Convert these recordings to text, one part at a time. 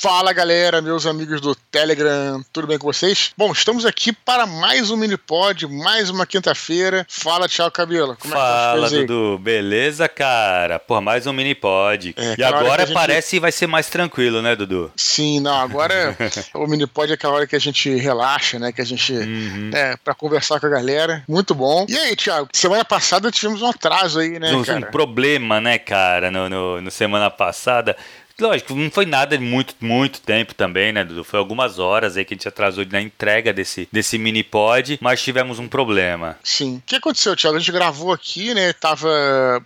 Fala galera, meus amigos do Telegram, tudo bem com vocês? Bom, estamos aqui para mais um Minipod, mais uma quinta-feira. Fala, tchau, Cabelo. Como Fala, é que tá Dudu. Beleza, cara? Pô, mais um Minipod. É, e agora gente... parece que vai ser mais tranquilo, né, Dudu? Sim, não, agora o Minipod é aquela hora que a gente relaxa, né, que a gente, uhum. é, pra conversar com a galera. Muito bom. E aí, Thiago, semana passada tivemos um atraso aí, né, cara? Um problema, né, cara, no, no, no semana passada. Lógico, não foi nada de muito, muito tempo também, né, Dudu? Foi algumas horas aí que a gente atrasou na entrega desse, desse mini pod, mas tivemos um problema. Sim. O que aconteceu, Thiago? A gente gravou aqui, né? Tava.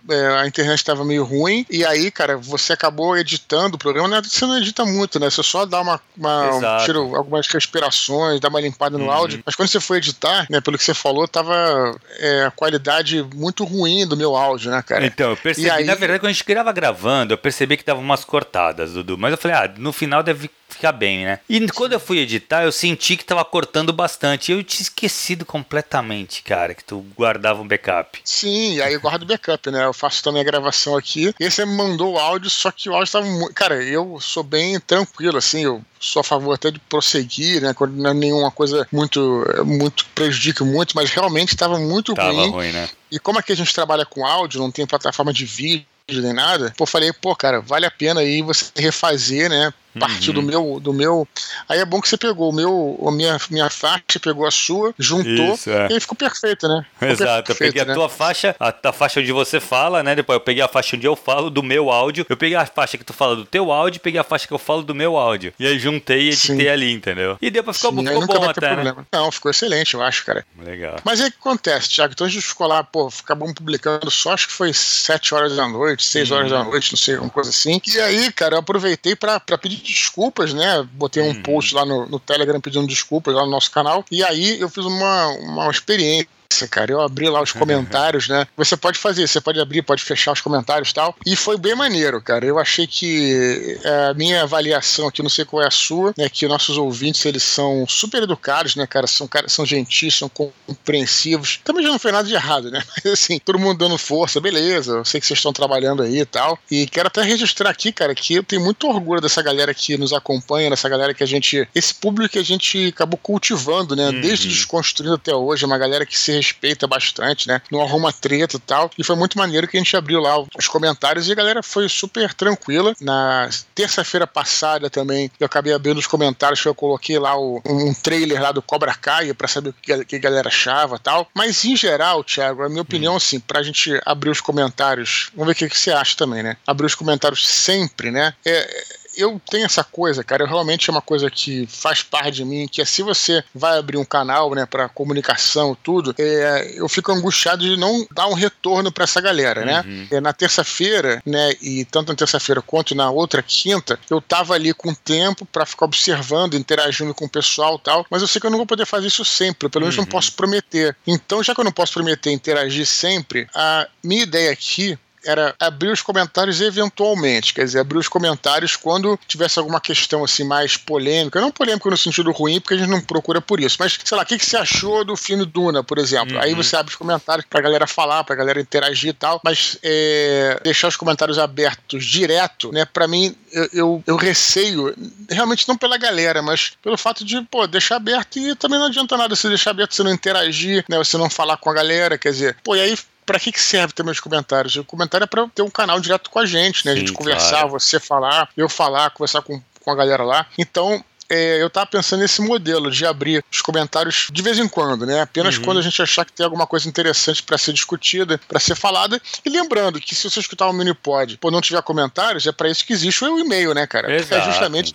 É, a internet estava meio ruim. E aí, cara, você acabou editando o programa. Né? Você não edita muito, né? Você só dá uma. uma um, tira algumas respirações, dá uma limpada no uhum. áudio. Mas quando você foi editar, né, pelo que você falou, tava é, a qualidade muito ruim do meu áudio, né, cara? Então, eu percebi. Aí... Na verdade, quando a gente grava gravando, eu percebi que dava umas cortadas Dudu. Mas eu falei, ah, no final deve ficar bem, né? E quando eu fui editar, eu senti que tava cortando bastante. Eu tinha esquecido completamente, cara, que tu guardava um backup. Sim, aí eu guardo backup, né? Eu faço também a gravação aqui. E aí você me mandou o áudio, só que o áudio tava muito. Cara, eu sou bem tranquilo, assim, eu sou a favor até de prosseguir, né? Quando não é nenhuma coisa muito, muito prejudica muito, mas realmente estava muito tava ruim. ruim, né? E como aqui a gente trabalha com áudio, não tem plataforma de vídeo nem nada, pô, falei, pô, cara, vale a pena aí você refazer, né? Partiu uhum. do meu do meu aí é bom que você pegou o meu a minha minha faixa pegou a sua juntou Isso, é. e aí ficou perfeito né ficou exato perfeito, eu peguei né? a tua faixa a, a, faixa onde você fala né depois eu peguei a faixa onde eu falo do meu áudio eu peguei a faixa que tu fala do teu áudio peguei a faixa que eu falo do meu áudio e aí juntei e editei Sim. ali entendeu e deu pra ficar Sim, ficou bom até né? não ficou excelente eu acho cara legal mas aí o que acontece Thiago então a gente ficou lá pô acabamos publicando só acho que foi 7 horas da noite 6 horas da noite não sei uma coisa assim e aí cara eu aproveitei para pedir desculpas né? Botei um uhum. post lá no, no Telegram pedindo desculpas lá no nosso canal. E aí eu fiz uma, uma experiência cara. Eu abri lá os comentários, né? Você pode fazer, você pode abrir, pode fechar os comentários e tal. E foi bem maneiro, cara. Eu achei que é, a minha avaliação aqui, não sei qual é a sua, né? Que nossos ouvintes, eles são super educados, né, cara? São, cara, são gentis, são compreensivos. Também já não foi nada de errado, né? Mas assim, todo mundo dando força, beleza. Eu sei que vocês estão trabalhando aí e tal. E quero até registrar aqui, cara, que eu tenho muito orgulho dessa galera que nos acompanha, dessa galera que a gente. Esse público que a gente acabou cultivando, né? Uhum. Desde desconstruindo até hoje. É uma galera que se respeita bastante, né? Não arruma treta e tal. E foi muito maneiro que a gente abriu lá os comentários e a galera foi super tranquila. Na terça-feira passada também, eu acabei abrindo os comentários eu coloquei lá o, um trailer lá do Cobra Kai para saber o que, que a galera achava tal. Mas em geral, Thiago, a minha opinião, assim, pra gente abrir os comentários, vamos ver o que, que você acha também, né? Abrir os comentários sempre, né? É, eu tenho essa coisa, cara, eu realmente é uma coisa que faz parte de mim, que é se você vai abrir um canal, né, para comunicação tudo, é, eu fico angustiado de não dar um retorno para essa galera, né? uhum. né? É, na terça-feira, né, e tanto na terça-feira quanto na outra quinta, eu tava ali com tempo para ficar observando, interagindo com o pessoal tal, mas eu sei que eu não vou poder fazer isso sempre, pelo menos uhum. não posso prometer. Então, já que eu não posso prometer interagir sempre, a minha ideia aqui era abrir os comentários eventualmente, quer dizer, abrir os comentários quando tivesse alguma questão assim mais polêmica, não polêmica no sentido ruim, porque a gente não procura por isso, mas sei lá, o que, que você achou do filme Duna, por exemplo? Uhum. Aí você abre os comentários pra galera falar, pra galera interagir e tal, mas é, deixar os comentários abertos direto, né, pra mim, eu, eu, eu, receio, realmente não pela galera, mas pelo fato de, pô, deixar aberto e também não adianta nada você deixar aberto, você não interagir, né, você não falar com a galera, quer dizer, pô, e aí para que, que serve também os comentários? O comentário é para ter um canal direto com a gente, né? Sim, a gente conversar, claro. você falar, eu falar, conversar com, com a galera lá. Então, é, eu estava pensando nesse modelo de abrir os comentários de vez em quando, né? Apenas uhum. quando a gente achar que tem alguma coisa interessante para ser discutida, para ser falada. E lembrando que se você escutar o Minipod e não tiver comentários, é para isso que existe o e-mail, né, cara? Exato, é justamente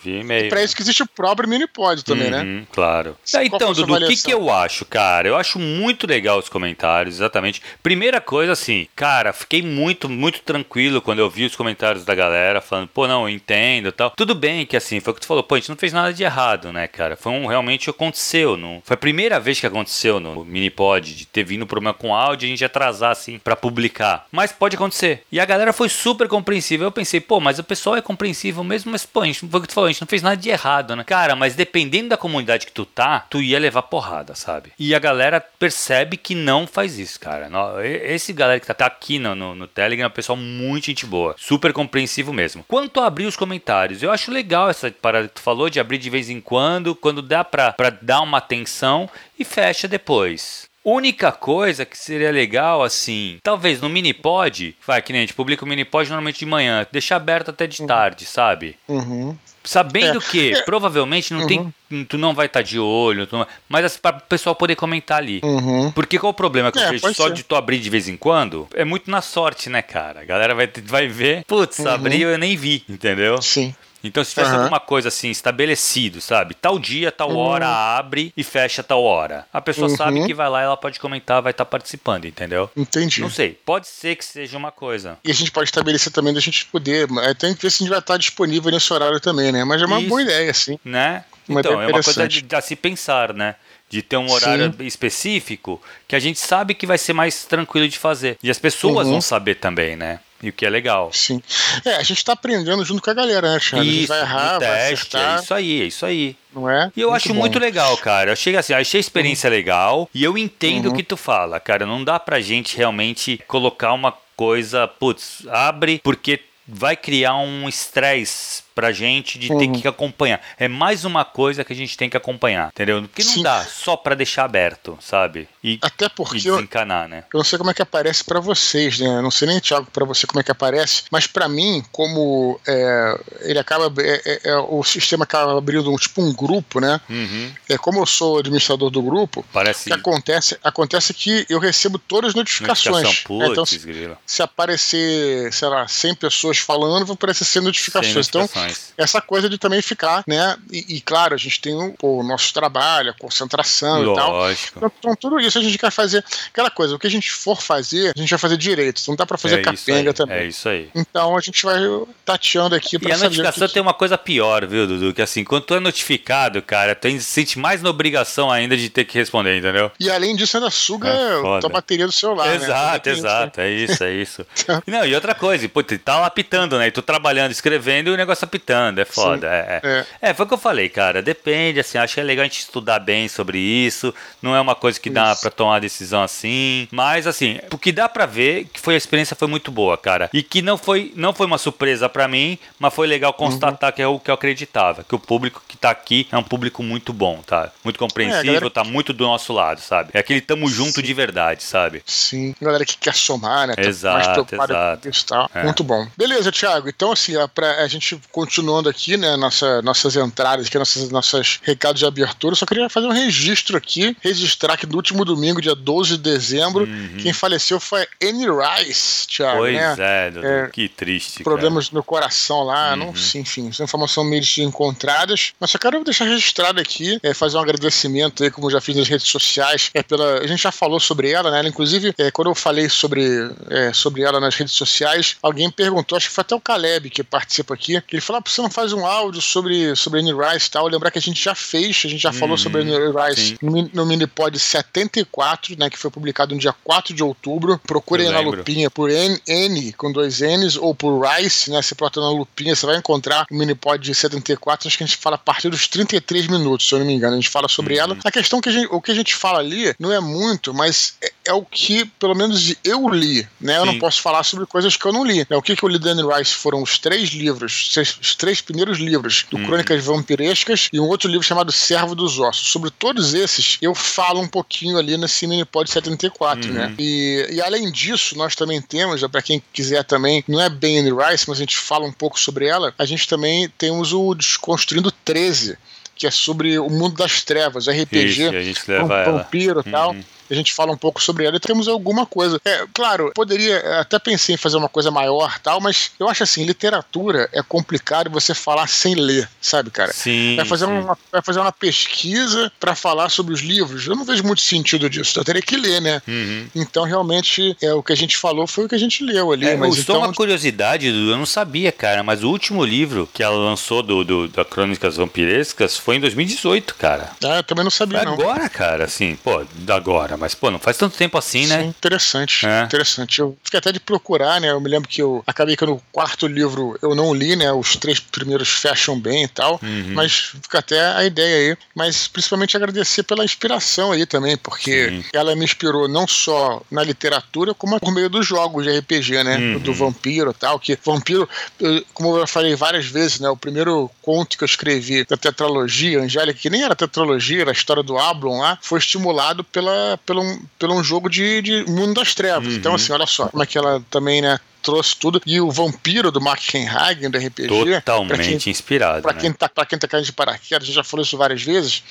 para isso que existe o próprio Minipod também, né? uhum, né? Claro. É, então, Dudu, o que, que eu acho, cara? Eu acho muito legal os comentários, exatamente. Primeira coisa, assim, cara, fiquei muito, muito tranquilo quando eu vi os comentários da galera falando, pô, não, eu entendo tal. Tudo bem que, assim, foi o que tu falou, pô, a gente não fez nada de errado, né, cara? Foi um realmente aconteceu. Não, foi a primeira vez que aconteceu no Minipod de ter vindo problema com áudio e a gente atrasar assim para publicar. Mas pode acontecer. E a galera foi super compreensível. Eu pensei, pô, mas o pessoal é compreensível mesmo, mas pô, a gente, foi o que tu falou, a gente não fez nada de errado, né? Cara, mas dependendo da comunidade que tu tá, tu ia levar porrada, sabe? E a galera percebe que não faz isso, cara. Esse galera que tá aqui no, no, no Telegram é um pessoal muito gente boa. Super compreensivo mesmo. Quanto a abrir os comentários, eu acho legal essa parada que tu falou de abrir de vez em quando, quando dá pra, pra dar uma atenção e fecha depois. Única coisa que seria legal, assim, talvez no Minipod, vai, que nem a gente publica o Minipod normalmente de manhã, deixar aberto até de uhum. tarde, sabe? Uhum. Sabendo é. que provavelmente não uhum. tem, tu não vai estar tá de olho, não, mas assim, para o pessoal poder comentar ali. Uhum. Porque qual o problema que é, eu vejo só ser. de tu abrir de vez em quando? É muito na sorte, né, cara? A galera vai, vai ver, putz, uhum. abriu eu nem vi, entendeu? Sim. Então, se tivesse uhum. alguma coisa assim, estabelecido, sabe? Tal dia, tal uhum. hora, abre e fecha tal hora. A pessoa uhum. sabe que vai lá, ela pode comentar, vai estar tá participando, entendeu? Entendi. Não sei, pode ser que seja uma coisa. E a gente pode estabelecer também da gente poder. Tem que ver se a gente vai estar disponível nesse horário também, né? Mas é uma Isso. boa ideia, sim. Né? Então, é uma coisa de, a se pensar, né? de ter um horário Sim. específico que a gente sabe que vai ser mais tranquilo de fazer. E as pessoas uhum. vão saber também, né? E o que é legal. Sim. É, a gente tá aprendendo junto com a galera, né, Thiago? Isso, a gente vai errar, teste, vai é acertar. É isso aí, é isso aí. Não é? E eu muito acho bom. muito legal, cara. Eu chego assim, achei a experiência uhum. legal e eu entendo uhum. o que tu fala, cara. Não dá pra gente realmente colocar uma coisa, putz, abre porque vai criar um estresse pra gente de uhum. ter que acompanhar. É mais uma coisa que a gente tem que acompanhar, entendeu? Porque não Sim. dá só para deixar aberto, sabe? E, Até porque e desencanar, eu, né? Eu não sei como é que aparece para vocês, né? Eu não sei nem, Thiago, para você como é que aparece, mas para mim, como é, ele acaba. É, é, é, o sistema acaba abrindo um, tipo um grupo, né? Uhum. É, como eu sou administrador do grupo, Parece... o que acontece, acontece que eu recebo todas as notificações. Notificação, então, se, se, aparecer, sei lá, 100 pessoas falando, vão aparecer 100 notificações. 100 notificações. Então, essa coisa de também ficar, né? E, e claro, a gente tem o, o, nosso trabalho, a concentração Lógico. e tal. Então, então, tudo isso a gente quer fazer. Aquela coisa, o que a gente for fazer, a gente vai fazer direito. Não dá para fazer é capenga também. É isso aí. Então a gente vai tateando aqui pra E a notificação que... tem uma coisa pior, viu, Dudu? Que assim, quando tu é notificado, cara, tu se sente mais na obrigação ainda de ter que responder, entendeu? E além disso, ainda suga é a bateria do celular. Exato, né? exato. É isso, é isso. Não, e outra coisa, pô, tu tá lá apitando, né? E tu trabalhando, escrevendo e o negócio É foda. É, é. é, foi o que eu falei, cara. Depende, assim, acho que é legal a gente estudar bem sobre isso. Não é uma coisa que dá para tomar decisão assim. Mas, assim, o que dá para ver que foi a experiência foi muito boa, cara. E que não foi, não foi uma surpresa para mim, mas foi legal constatar uhum. que é o que eu acreditava. Que o público que tá aqui é um público muito bom, tá? Muito compreensível, é, galera... tá muito do nosso lado, sabe? É aquele tamo junto Sim. de verdade, sabe? Sim. Galera que quer somar, né? Tá exato, exato. Isso? É. Muito bom. Beleza, Thiago. Então, assim, pra a gente continuando aqui, né? Nossa, nossas entradas aqui, nossas, nossos recados de abertura. só queria fazer um registro aqui, registrar que no último domingo, dia 12 de dezembro, uhum. quem faleceu foi Annie Rice, Thiago. Pois né? é, Dudu, é, que triste. Problemas cara. no coração lá, uhum. não, enfim, são informações meio encontradas. Mas só quero deixar registrado aqui, é, fazer um agradecimento aí, como já fiz nas redes sociais. É, pela, a gente já falou sobre ela, né? Inclusive, é, quando eu falei sobre, é, sobre ela nas redes sociais, alguém perguntou, acho que foi até o Caleb que participa aqui, que ele falou: ah, você não faz um áudio sobre, sobre Annie Rice e tal? Lembrar que a gente já fez, a gente já falou sobre Annie Rice no, no Minipod 74, né? Que foi publicado no dia 4 de outubro. Procurem na lupinha por N, N com dois N's ou por Rice, né? Você bota na lupinha, você vai encontrar o Minipod 74. Acho que a gente fala a partir dos 33 minutos, se eu não me engano. A gente fala sobre uhum. ela. A questão que a gente, o que a gente fala ali não é muito, mas é, é o que, pelo menos, eu li, né? Sim. Eu não posso falar sobre coisas que eu não li. Né? O que, que eu li da Anne Rice foram os três livros, os três primeiros livros do uhum. Crônicas Vampirescas e um outro livro chamado Servo dos Ossos. Sobre todos esses, eu falo um pouquinho ali nesse Minipod 74, né? uhum. né? E, e além disso, nós também temos, para quem quiser também, não é bem Anne Rice, mas a gente fala um pouco sobre ela, a gente também temos o Desconstruindo 13, que é sobre o mundo das trevas, RPG, Isso, vampiro e tal. Uhum. A gente fala um pouco sobre ela e temos alguma coisa. É, claro, poderia, até pensei em fazer uma coisa maior tal, mas eu acho assim, literatura é complicado você falar sem ler, sabe, cara? Sim. Vai fazer, sim. Uma, vai fazer uma pesquisa para falar sobre os livros. Eu não vejo muito sentido disso. Eu teria que ler, né? Uhum. Então, realmente, é, o que a gente falou foi o que a gente leu ali. É, mas só então, uma curiosidade, eu não sabia, cara, mas o último livro que ela lançou do, do da Crônicas Vampirescas foi em 2018, cara. Ah, eu também não sabia, não. agora, cara, assim, pô, agora, mas pô, não faz tanto tempo assim, né? Sim, interessante, É. interessante. Eu fiquei até de procurar, né? Eu me lembro que eu acabei que no quarto livro eu não li, né? Os três primeiros fecham bem e tal, Uhum. mas fica até a ideia aí. Mas principalmente agradecer pela inspiração aí também, porque Sim. ela me inspirou não só na literatura, como por meio dos jogos de RPG, né? Uhum. Do vampiro e tal, que vampiro, eu- como eu já falei várias vezes, né? O primeiro conto que eu escrevi da tetralogia Angélica, que nem era tetralogia, era a história do Ablon lá, foi estimulado pela, pelo, um- pelo um jogo de, de Mundo das Trevas. Então, assim, olha só, como é que ela também, né? Trouxe tudo. E o vampiro do Mark Henhagen, do RPG. Totalmente quem- inspirado, Pra né? quem, tá, pra quem tá caindo de paraquedas, a gente já falou isso várias vezes,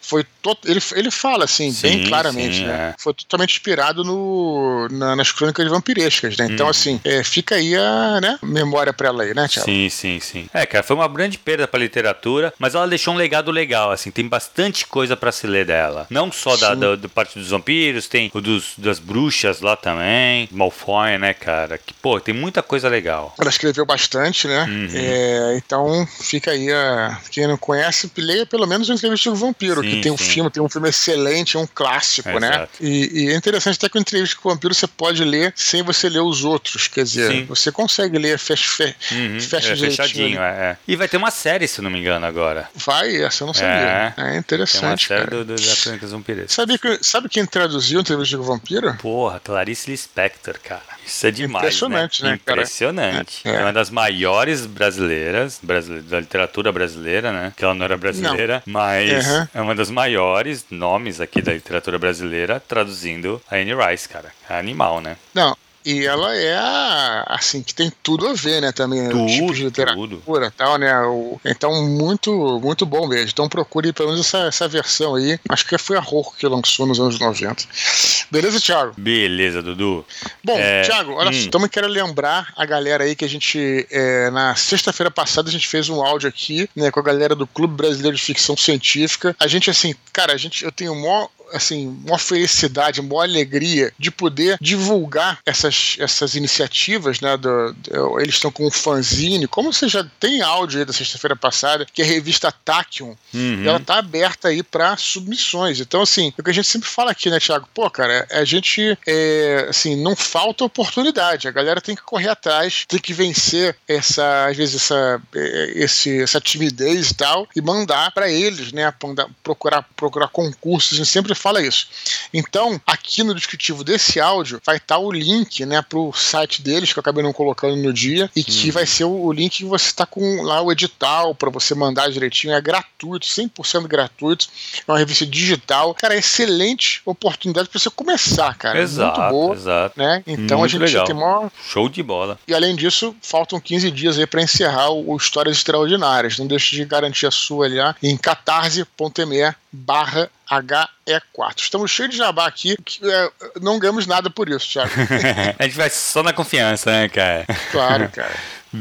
foi to- ele, ele fala assim, Sim, bem claramente, sim, né? é. Foi totalmente inspirado no, na- nas crônicas vampirescas, né? Então, assim, é, fica aí a né, memória pra ela aí, né, Thiago? Sim, sim, sim. É, cara, foi uma grande perda pra literatura, mas ela deixou um legado legal, assim, tem bastante coisa pra se ler dela. Não só da, da, da parte dos vampiros, tem o dos, das bruxas lá também, Malfoy, né, cara? Que, pô, tem muita coisa legal. Ela escreveu bastante, né? Uhum. É, então fica aí a. Quem não conhece, leia pelo menos o Entrevista com o Vampiro, Sim, que tem um sim. filme, tem um filme excelente, é um clássico, né? Exato. E, e é interessante até que o Entrevista com o Vampiro você pode ler sem você ler os outros. Quer dizer, Sim. você consegue ler fecha, fe, Uhum, fecha é, direitinho fechadinho, é, é. E vai ter uma série, se não me engano, agora. Vai, essa eu não sabia. É, Tem uma interessante, série cara. do, do, da Crônicas Vampirescas. Sabe, que- sabe quem traduziu o Entrevista com o Vampiro? Porra, Clarice Lispector, cara. Isso é demais, Impressionante, né, cara? Impressionante. É, É, é. uma das maiores brasileiras, brasile- da literatura brasileira, né? Que ela não era brasileira, mas Uhum. é uma das maiores nomes aqui da literatura brasileira traduzindo a Anne Rice, cara. É animal, né? Não. E ela é assim, que tem tudo a ver, né, também, Tudo, o tipo de literatura e tal, né, o, então muito, muito bom mesmo, então procure pelo menos essa, essa versão aí, acho que foi a Rocco que lançou nos anos 90. Beleza, Thiago? Beleza, Dudu. Bom, É, Thiago, olha hum. só, também quero lembrar a galera aí que a gente, é, na sexta-feira passada, a gente fez um áudio aqui, né, com a galera do Clube Brasileiro de Ficção Científica. A gente, assim, cara, a gente, eu tenho maior assim, uma felicidade, uma alegria de poder divulgar essas, essas iniciativas, né? Do, do- eles estão com um fanzine, como você já tem áudio aí da sexta-feira passada, que é a revista Tachyon, Uhum. ela tá aberta aí para submissões. Então, assim, é o que a gente sempre fala aqui, né, Thiago? Pô, cara, a gente, é, assim, não falta oportunidade. A galera tem que correr atrás, tem que vencer essa, às vezes, essa, é, esse, essa timidez e tal, e mandar para eles, né, procurar, procurar concursos. A gente sempre fala isso. Então, aqui no descritivo desse áudio vai estar o link, né, pro site deles, que eu acabei não colocando no dia, e que vai ser o, o link que você tá com lá o edital para você mandar direitinho. É gratuito, 100% gratuito. É uma revista digital. Cara, é excelente oportunidade para você começar, cara. Exato, Muito boa. exato. Né? Então a Muito gente legal. tem maior. Show de bola. E além disso, faltam 15 dias aí para encerrar o, o Histórias Extraordinárias. Não deixe de garantir a sua ali em catarse.me barra HE4. Estamos cheios de jabá aqui, que, é, não ganhamos nada por isso, Thiago. a gente vai só na confiança, né, cara? Claro, cara.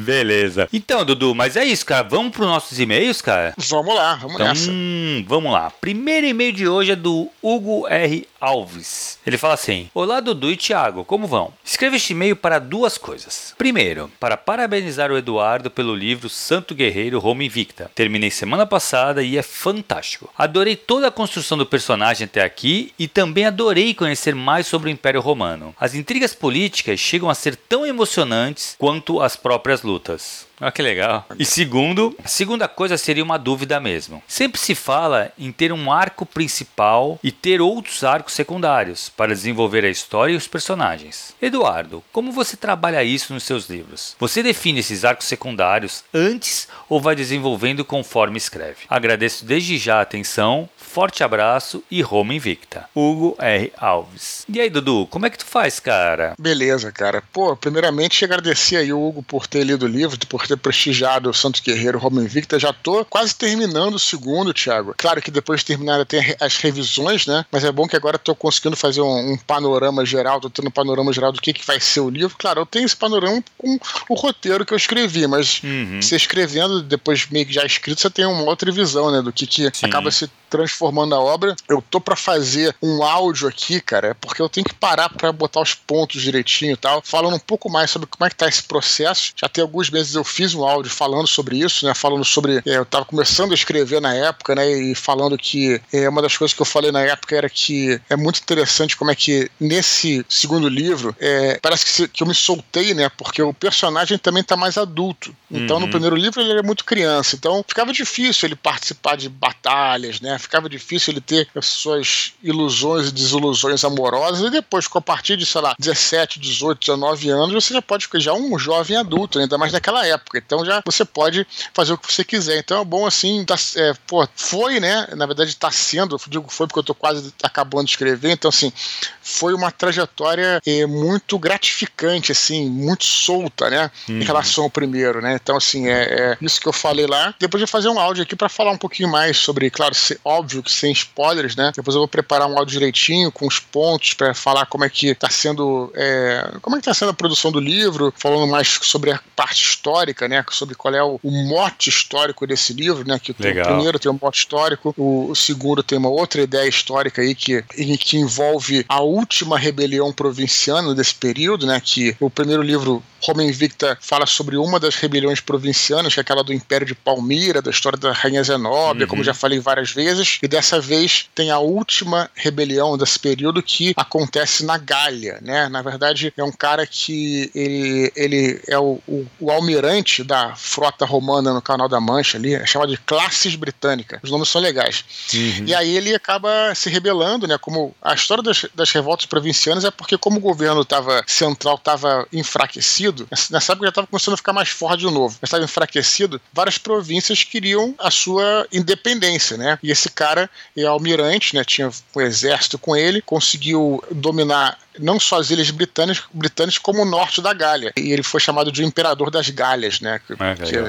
Beleza. Então, Dudu, mas é isso, cara. Vamos para os nossos e-mails, cara? Vamos lá, vamos Então, nessa. hum, vamos lá. Primeiro e-mail de hoje é do Hugo R. Alves. Ele fala assim: Olá, Dudu e Thiago, como vão? Escreva este e-mail para duas coisas. Primeiro, para parabenizar o Eduardo pelo livro Santo Guerreiro Roma Invicta. Terminei semana passada e é fantástico. Adorei toda a construção do personagem até aqui e também adorei conhecer mais sobre o Império Romano. As intrigas políticas chegam a ser tão emocionantes quanto as próprias lutas. Olha que legal. E segundo, a segunda coisa seria uma dúvida mesmo. Sempre se fala em ter um arco principal e ter outros arcos secundários para desenvolver a história e os personagens. Eduardo, como você trabalha isso nos seus livros? Você define esses arcos secundários antes ou vai desenvolvendo conforme escreve? Agradeço desde já a atenção, forte abraço e Roma Invicta. Hugo R. Alves. E aí, Dudu, como é que tu faz, cara? Beleza, cara. Pô, primeiramente agradecer aí o Hugo por ter lido o livro, por ter prestigiado o Santo Guerreiro Roma Invicta. Já tô quase terminando o segundo, Thiago. Claro que depois de terminar tem as revisões, né? Mas é bom que agora tô conseguindo fazer um, um, panorama geral, tô tendo um panorama geral do que, que vai ser o livro. Claro, eu tenho esse panorama com o roteiro que eu escrevi, mas uhum. você escrevendo, depois meio que já escrito, você tem uma outra visão, né? Do que, que acaba se transformando a obra. Eu tô para fazer um áudio aqui, cara, porque eu tenho que parar para botar os pontos direitinho e tal, falando um pouco mais sobre como é que tá esse processo. Já tem alguns meses eu fiz um áudio falando sobre isso, né? Falando sobre. É, eu tava começando a escrever na época, né? E falando que é, uma das coisas que eu falei na época era que é muito interessante como é que nesse segundo livro é, parece que, se, que eu me soltei, né? Porque o personagem também tá mais adulto. Então, uhum. no primeiro livro, ele era muito criança. Então, ficava difícil ele participar de batalhas, né? Ficava difícil ele ter as suas ilusões e desilusões amorosas. E depois, a partir de, sei lá, 17, 18, 19 anos, você já pode ficar já um jovem adulto, ainda mais naquela época. Então, já você pode fazer o que você quiser. Então, é bom assim, tá, é, pô, foi, né? Na verdade, está sendo, digo foi porque eu tô quase acabando de escrever. Então, assim, foi uma trajetória é, muito gratificante, assim, muito solta, né? Uhum. Em relação ao primeiro, né? Então, assim, é, é, isso que eu falei lá. Depois eu vou fazer um áudio aqui para falar um pouquinho mais sobre, claro, se, óbvio que sem spoilers, né? Depois eu vou preparar um áudio direitinho, com os pontos, para falar como é que tá sendo. É, como é que tá sendo a produção do livro, falando mais sobre a parte histórica, né? Sobre qual é o, o mote histórico desse livro, né? Que o primeiro tem um mote histórico, o, o, segundo tem uma outra ideia histórica aí que, que envolve a última rebelião provinciana desse período, né? Que o primeiro livro Roma Invicta fala sobre uma das rebeliões provincianas, que é aquela do Império de Palmira, da história da Rainha Zenóbia, uhum. como já falei várias vezes, e dessa vez tem a última rebelião desse período que acontece na Gália, né? Na verdade, é um cara que ele, ele é o, o, o almirante da frota romana no Canal da Mancha ali, é chamado de Classes Britânica. Os nomes são legais. Uhum. E aí ele acaba se rebelando, né? Como a história das, das revoltas provincianas é porque como o governo tava, central estava enfraquecido, enfraquecido, nessa época já estava começando a ficar mais forte de novo, mas estava enfraquecido, várias províncias queriam a sua independência, né? E esse cara é almirante, né? Tinha um exército com ele, conseguiu dominar não só as ilhas britânicas, britânicas como o norte da Gália. E ele foi chamado de Imperador das Galhas, né?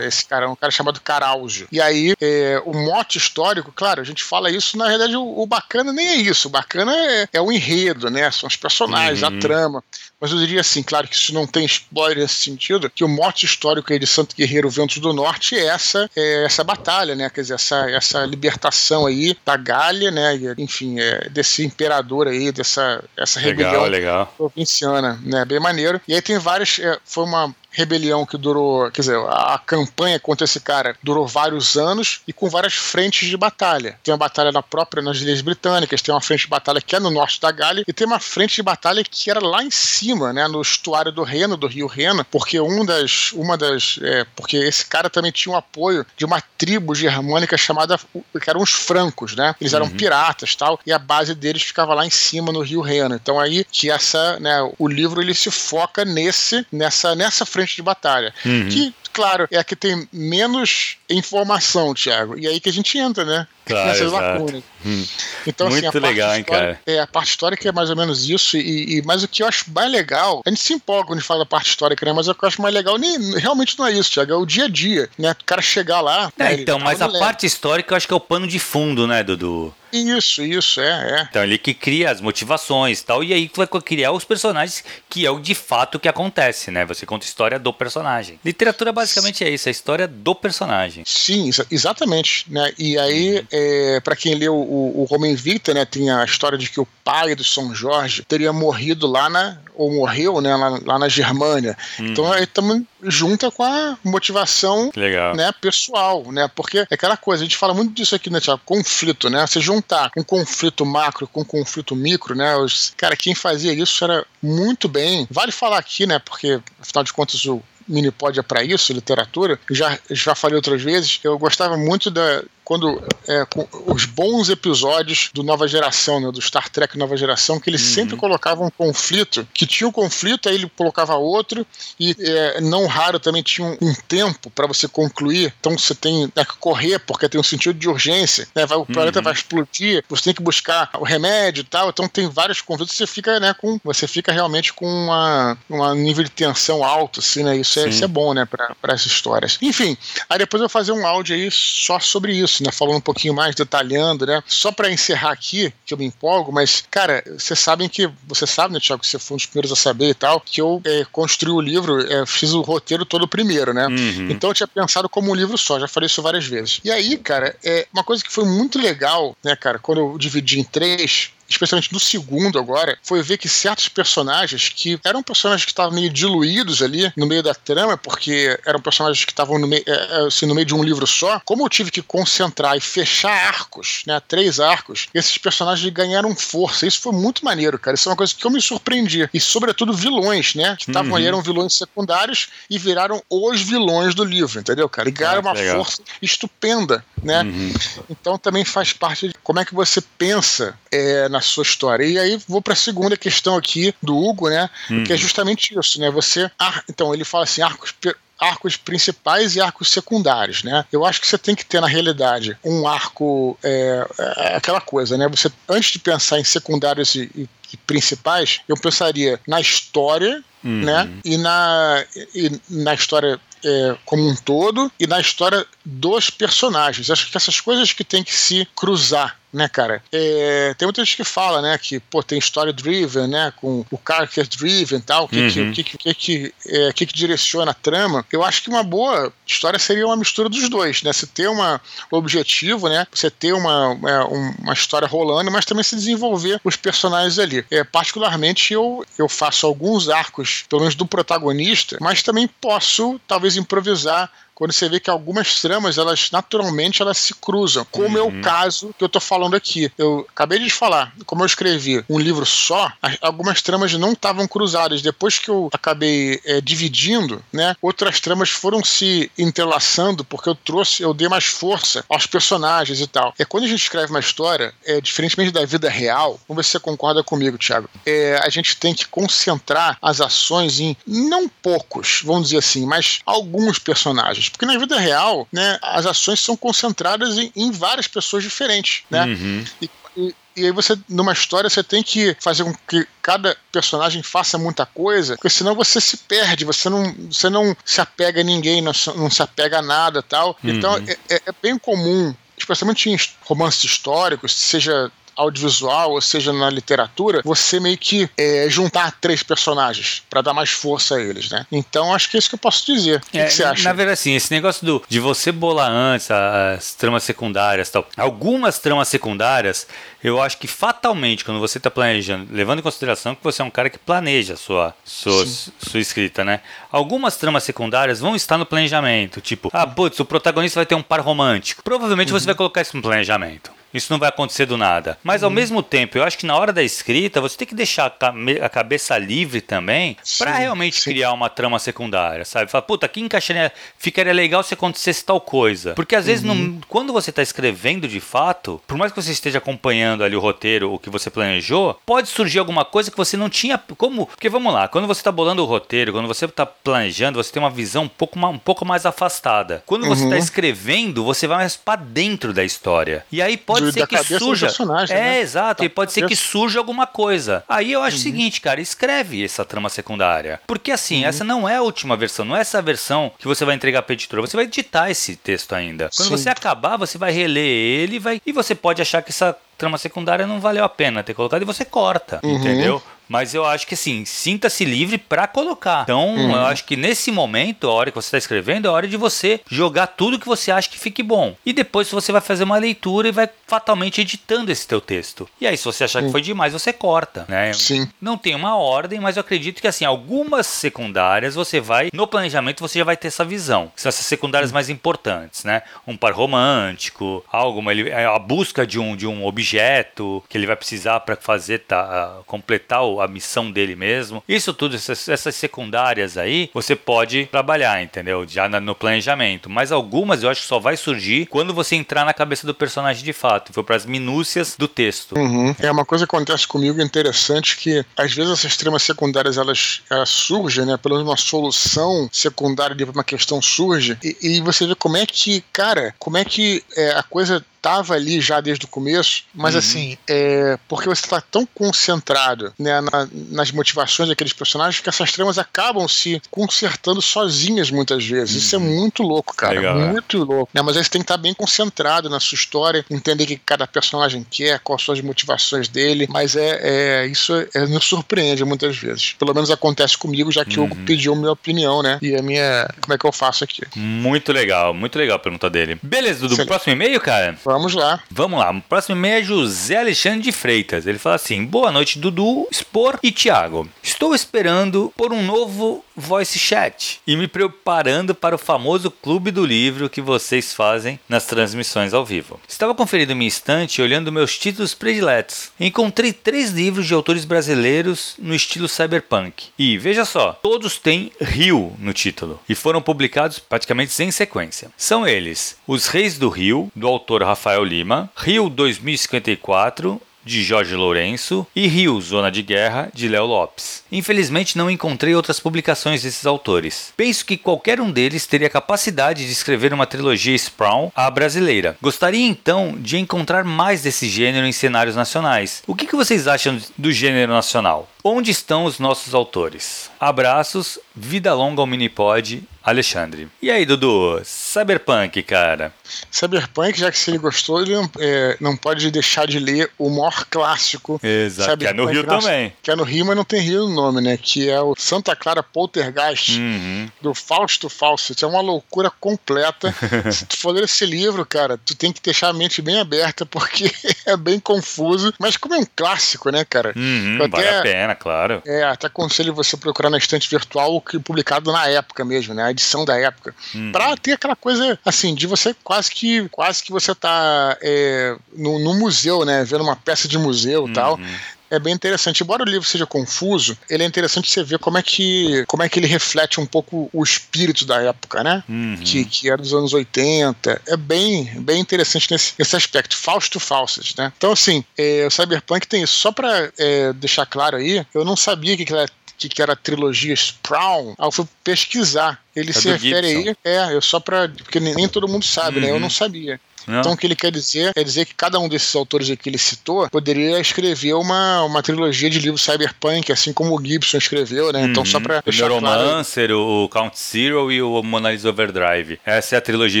É, esse cara é um cara chamado Caraujo. E aí, é, o mote histórico, claro, a gente fala isso, na realidade, o, o bacana nem é isso. O bacana é, é, o enredo, né? São os personagens, uhum. a trama. Mas eu diria assim, claro que isso não tem spoiler nesse sentido, que o mote histórico aí de Santo Guerreiro Ventos do Norte é essa, é essa batalha, né? Quer dizer, essa, essa libertação aí da Gália, né? enfim, é, desse imperador aí, dessa essa rebelião legal. provinciana, né? Bem maneiro. E aí tem vários. É, foi uma rebelião que durou, quer dizer, a campanha contra esse cara durou vários anos e com várias frentes de batalha. Tem uma batalha na própria nas Ilhas Britânicas, tem uma frente de batalha que é no norte da Gália e tem uma frente de batalha que era lá em cima, né, no estuário do Reno, do Rio Reno, porque um das, uma das, é, porque esse cara também tinha o um apoio de uma tribo germânica chamada, que eram os francos, né? Eles eram uhum. piratas, tal, e a base deles ficava lá em cima no Rio Reno. Então aí que essa, né, o livro ele se foca nesse, nessa, nessa frente frente de batalha. Uhum. Que, claro, é a que tem menos informação, Thiago. E aí que a gente entra, né? Claro, Nessas lacunas. Hum. Então, assim, Muito assim, legal, hein, cara? É, a parte histórica é mais ou menos isso. E, e, mas o que eu acho mais legal, a gente se empolga quando a gente fala da parte histórica, né? Mas o que eu acho mais legal nem, realmente não é isso, Thiago. É o dia a dia, né? O cara chegar lá. É, né, então, mas a parte histórica eu acho que é o pano de fundo, né, Dudu? Isso, isso, é, é. Então ele que cria as motivações e tal, e aí vai criar os personagens, que é o de fato que acontece, né? Você conta a história do personagem. Literatura basicamente é isso, a história do personagem. Sim, exatamente, né? E aí, uhum. é, para quem leu o, o Roma Invicta, né, tem a história de que o pai do São Jorge teria morrido lá na, ou morreu, né, lá, lá na Germânia. Uhum. Então aí também junta com a motivação Legal. né, pessoal, né? Porque é aquela coisa, a gente fala muito disso aqui, né, Tiago? Conflito, né? Você juntar um conflito macro com um conflito micro, né? Os, cara, quem fazia isso era muito bem. Vale falar aqui, né? Porque, afinal de contas, o Minipod é para isso, literatura. Já, já falei outras vezes. Eu gostava muito da, quando é, os bons episódios do Nova Geração, né, do Star Trek Nova Geração, que eles uhum. sempre colocavam um conflito, que tinha um conflito, aí ele colocava outro, e é, não raro também tinha um, um tempo para você concluir. Então você tem né, que correr, porque tem um sentido de urgência, né, vai, o planeta uhum. vai explodir, você tem que buscar o remédio e tal. Então tem vários conflitos, você fica, né, com. Você fica realmente com uma, um nível de tensão alto, assim, né? Isso é, isso é bom, né, para essas histórias. Enfim, aí depois eu vou fazer um áudio aí só sobre isso, né? Falando um pouquinho mais, detalhando, né? Só para encerrar aqui, que eu me empolgo, mas, cara, vocês sabem que. Você sabe, né, Tiago, que você foi um dos primeiros a saber e tal, que eu é, construí o livro, é, fiz o roteiro todo primeiro, né? Uhum. Então eu tinha pensado como um livro só, já falei isso várias vezes. E aí, cara, é uma coisa que foi muito legal, né, cara, quando eu dividi em três, especialmente no segundo agora, foi ver que certos personagens que eram personagens que estavam meio diluídos ali no meio da trama, porque eram personagens que estavam no, meio, é, é, assim, no meio de um livro só, como eu tive que concentrar e fechar arcos, né, três arcos, esses personagens ganharam força. Isso foi muito maneiro, cara. Isso é uma coisa que eu me surpreendi. E, sobretudo, vilões, né, que estavam uhum. ali, eram vilões secundários e viraram os vilões do livro, entendeu, cara? E ganharam ah, uma legal. força estupenda, né? Uhum. Então também faz parte de como é que você pensa é, na sua história. E aí vou para a segunda questão aqui do Hugo, né? Uhum. Que é justamente isso, né? Você. Ah, então, ele fala assim: arcos arcos principais e arcos secundários, né? Eu acho que você tem que ter na realidade um arco, é, é aquela coisa, né? Você antes de pensar em secundários e, e, e principais, eu pensaria na história, uhum. né? E na, e na história é, como um todo e na história dos personagens. Acho que essas coisas que tem que se cruzar né, cara? É, tem muita gente que fala, né, que, pô, tem story driven, né, com o character driven e tal, o que, uhum. que, que, que, é, que, que direciona a trama. Eu acho que uma boa história seria uma mistura dos dois, né? Você ter uma, um objetivo, né? Você ter uma, é, uma história rolando, mas também se desenvolver os personagens ali. É, particularmente, eu, eu faço alguns arcos, pelo menos do protagonista, mas também posso, talvez, improvisar quando você vê que algumas tramas, elas naturalmente elas se cruzam, como uhum. é o caso que eu tô falando aqui. Eu acabei de falar, como eu escrevi um livro só, algumas tramas não estavam cruzadas. Depois que eu acabei é, dividindo, né, outras tramas foram se entrelaçando porque eu trouxe, eu dei mais força aos personagens e tal. É quando a gente escreve uma história, é diferentemente da vida real, vamos ver se você concorda comigo, Thiago. É, a gente tem que concentrar as ações em não poucos, vamos dizer assim, mas alguns personagens Porque na vida real, né, as ações são concentradas em, em várias pessoas diferentes, né? Uhum. E, e, e aí você, numa história, você tem que fazer com que cada personagem faça muita coisa, porque senão você se perde, você não, você não se apega a ninguém, não, não se apega a nada tal. Então, uhum. Então é, é, bem comum, especialmente em romances históricos, seja audiovisual, ou seja na literatura, você meio que é, juntar três personagens para dar mais força a eles, né? Então acho que é isso que eu posso dizer. O é, que, você acha? Na verdade, assim, esse negócio do, de você bolar antes as tramas secundárias tal. Algumas tramas secundárias, eu acho que fatalmente, quando você está planejando, levando em consideração que você é um cara que planeja a sua, sua, sua escrita, né? Algumas tramas secundárias vão estar no planejamento. Tipo, ah, putz, o protagonista vai ter um par romântico. Provavelmente uhum. você vai colocar isso no planejamento. Isso não vai acontecer do nada. Mas ao uhum. mesmo tempo, eu acho que na hora da escrita, você tem que deixar a cabeça livre também para realmente sim. criar uma trama secundária, sabe? Fala, puta, aqui encaixaria, ficaria legal se acontecesse tal coisa. Porque às vezes, uhum. quando você está escrevendo de fato, por mais que você esteja acompanhando ali o roteiro, o que você planejou, pode surgir alguma coisa que você não tinha. Como? Porque vamos lá, quando você está bolando o roteiro, quando você está planejando, você tem uma visão um pouco, um pouco mais afastada. Quando você está uhum. escrevendo, você vai mais para dentro da história. E aí pode pode ser que surja. É, né? exato. Tá, e pode ser que surja alguma coisa. Aí eu acho uhum. o seguinte, cara, escreve essa trama secundária. Porque assim, uhum. essa não é a última versão, não é essa versão que você vai entregar pra editora. Você vai editar esse texto ainda. Quando Sim. você acabar, você vai reler ele vai, e você pode achar que essa trama secundária não valeu a pena ter colocado e você corta, uhum. entendeu? Mas eu acho que assim, sinta-se livre para colocar. Então, uhum. eu acho que nesse momento, a hora que você está escrevendo, é a hora de você jogar tudo que você acha que fique bom. E depois você vai fazer uma leitura e vai fatalmente editando esse teu texto. E aí, se você achar uhum. que foi demais, você corta, né? Sim. Não tem uma ordem, mas eu acredito que assim, algumas secundárias você vai, no planejamento você já vai ter essa visão. Que são essas secundárias uhum. mais importantes, né? Um par romântico, algo, a busca de um, de um objeto que ele vai precisar para fazer, tá, completar o a missão dele mesmo. Isso tudo, essas, essas secundárias aí, você pode trabalhar, entendeu? Já no planejamento. Mas algumas eu acho que só vai surgir quando você entrar na cabeça do personagem de fato. For para as minúcias do texto. Uhum. É uma coisa que acontece comigo interessante que às vezes essas tramas secundárias elas, elas surgem, né? Pelo menos uma solução secundária de uma questão surge e, e você vê como é que, cara, como é que é, a coisa estava ali já desde o começo, mas uhum. assim, é porque você está tão concentrado né, na, nas motivações daqueles personagens que essas tramas acabam se consertando sozinhas muitas vezes. Uhum. Isso é uhum. muito louco, cara. Legal, é. muito é. louco. Né, mas aí você tem que estar bem concentrado na sua história, entender o que cada personagem quer, quais são as motivações dele. Mas é, é isso é, me surpreende muitas vezes. Pelo menos acontece comigo, já que uhum. o pediu minha opinião, né? E a minha. Como é que eu faço aqui? Muito legal, muito legal a pergunta dele. Beleza, Dudu, Excelente. próximo e-mail, cara? Vamos lá. Vamos lá. O próximo e-mail é José Alexandre de Freitas. Ele fala assim: Boa noite, Dudu, Spor e Thiago. Estou esperando por um novo voice chat e me preparando para o famoso clube do livro que vocês fazem nas transmissões ao vivo. Estava conferindo minha estante e olhando meus títulos prediletos. Encontrei três livros de autores brasileiros no estilo cyberpunk. E veja só, todos têm Rio no título e foram publicados praticamente em sequência. São eles: Os Reis do Rio, do autor Rafael Rafael Lima, Rio 2054 de Jorge Lourenço e Rio, Zona de Guerra, de Léo Lopes. Infelizmente não encontrei outras publicações desses autores. Penso que qualquer um deles teria capacidade de escrever uma trilogia Sprawn à brasileira. Gostaria então de encontrar mais desse gênero em cenários nacionais. O que, que vocês acham do gênero nacional? Onde estão os nossos autores? Abraços, vida longa ao Minipod, Alexandre. E aí, Dudu? Cyberpunk, cara. Cyberpunk, já que se ele gostou, ele não, é, não pode deixar de ler o maior clássico. Exato, que é no Rio também. Que é no Rio, mas não tem Rio no nome, né? Que é o Santa Clara Poltergeist, uhum. do Fausto Fawcett. É uma loucura completa. se tu for ler esse livro, cara, tu tem que deixar a mente bem aberta, porque é bem confuso. Mas como é um clássico, né, cara? Uhum, até, vale a pena, claro. É, até aconselho você procurar na estante virtual o que publicado na época mesmo, né? A edição da época. Uhum. Pra ter aquela coisa, assim, de você quase que quase que você tá é, no, no, museu, né? Vendo uma peça de museu e tal uhum é bem interessante. Embora o livro seja confuso, ele é interessante você ver como é que, como é que ele reflete um pouco o espírito da época, né? Uhum. Que, que era dos anos 80. É bem, bem interessante nesse, nesse aspecto. Fausto Fawcett, né? Então, assim, é, o Cyberpunk tem isso. Só pra é, deixar claro aí, eu não sabia que, que era que, que era a trilogia Sprawn, aí eu fui pesquisar. Ele é se refere Gibson. aí, é, eu só pra. Porque nem, todo mundo sabe, uhum. né? Eu não uhum. sabia. Não. Então o que ele quer dizer é dizer que cada um desses autores que ele citou poderia escrever uma, uma trilogia de livros cyberpunk, assim como o Gibson escreveu, né? Uhum. Então só pra uhum. deixar o Neuromancer, claro... o Count Zero e o Mona Lisa Overdrive. Essa é a trilogia